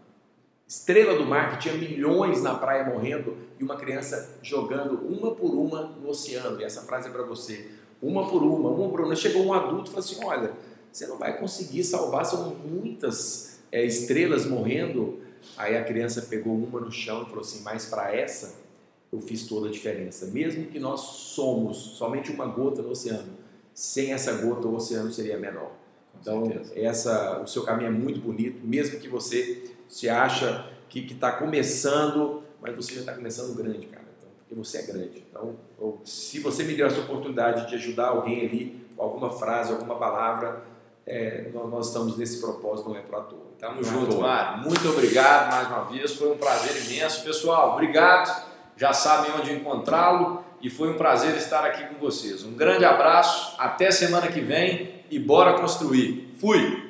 S1: estrela do mar que tinha milhões na praia morrendo e uma criança jogando uma por uma no oceano. E essa frase é para você: uma por uma, uma por uma. Chegou um adulto e falou assim: Olha, você não vai conseguir salvar, são muitas é, estrelas morrendo. Aí a criança pegou uma no chão e falou assim: Mas para essa eu fiz toda a diferença. Mesmo que nós somos somente uma gota no oceano, sem essa gota o oceano seria menor. Então, essa, o seu caminho é muito bonito, mesmo que você se acha que está começando, mas você já está começando grande, cara. Então, porque você é grande. Então, se você me deu essa oportunidade de ajudar alguém ali, com alguma frase, alguma palavra, é, nós, nós, estamos nesse propósito, não é para toa.
S2: Tamo junto, Mário. Muito obrigado mais uma vez, foi um prazer imenso. Pessoal, obrigado. Já sabem onde encontrá-lo e foi um prazer estar aqui com vocês. Um grande abraço, até semana que vem e bora construir. Fui!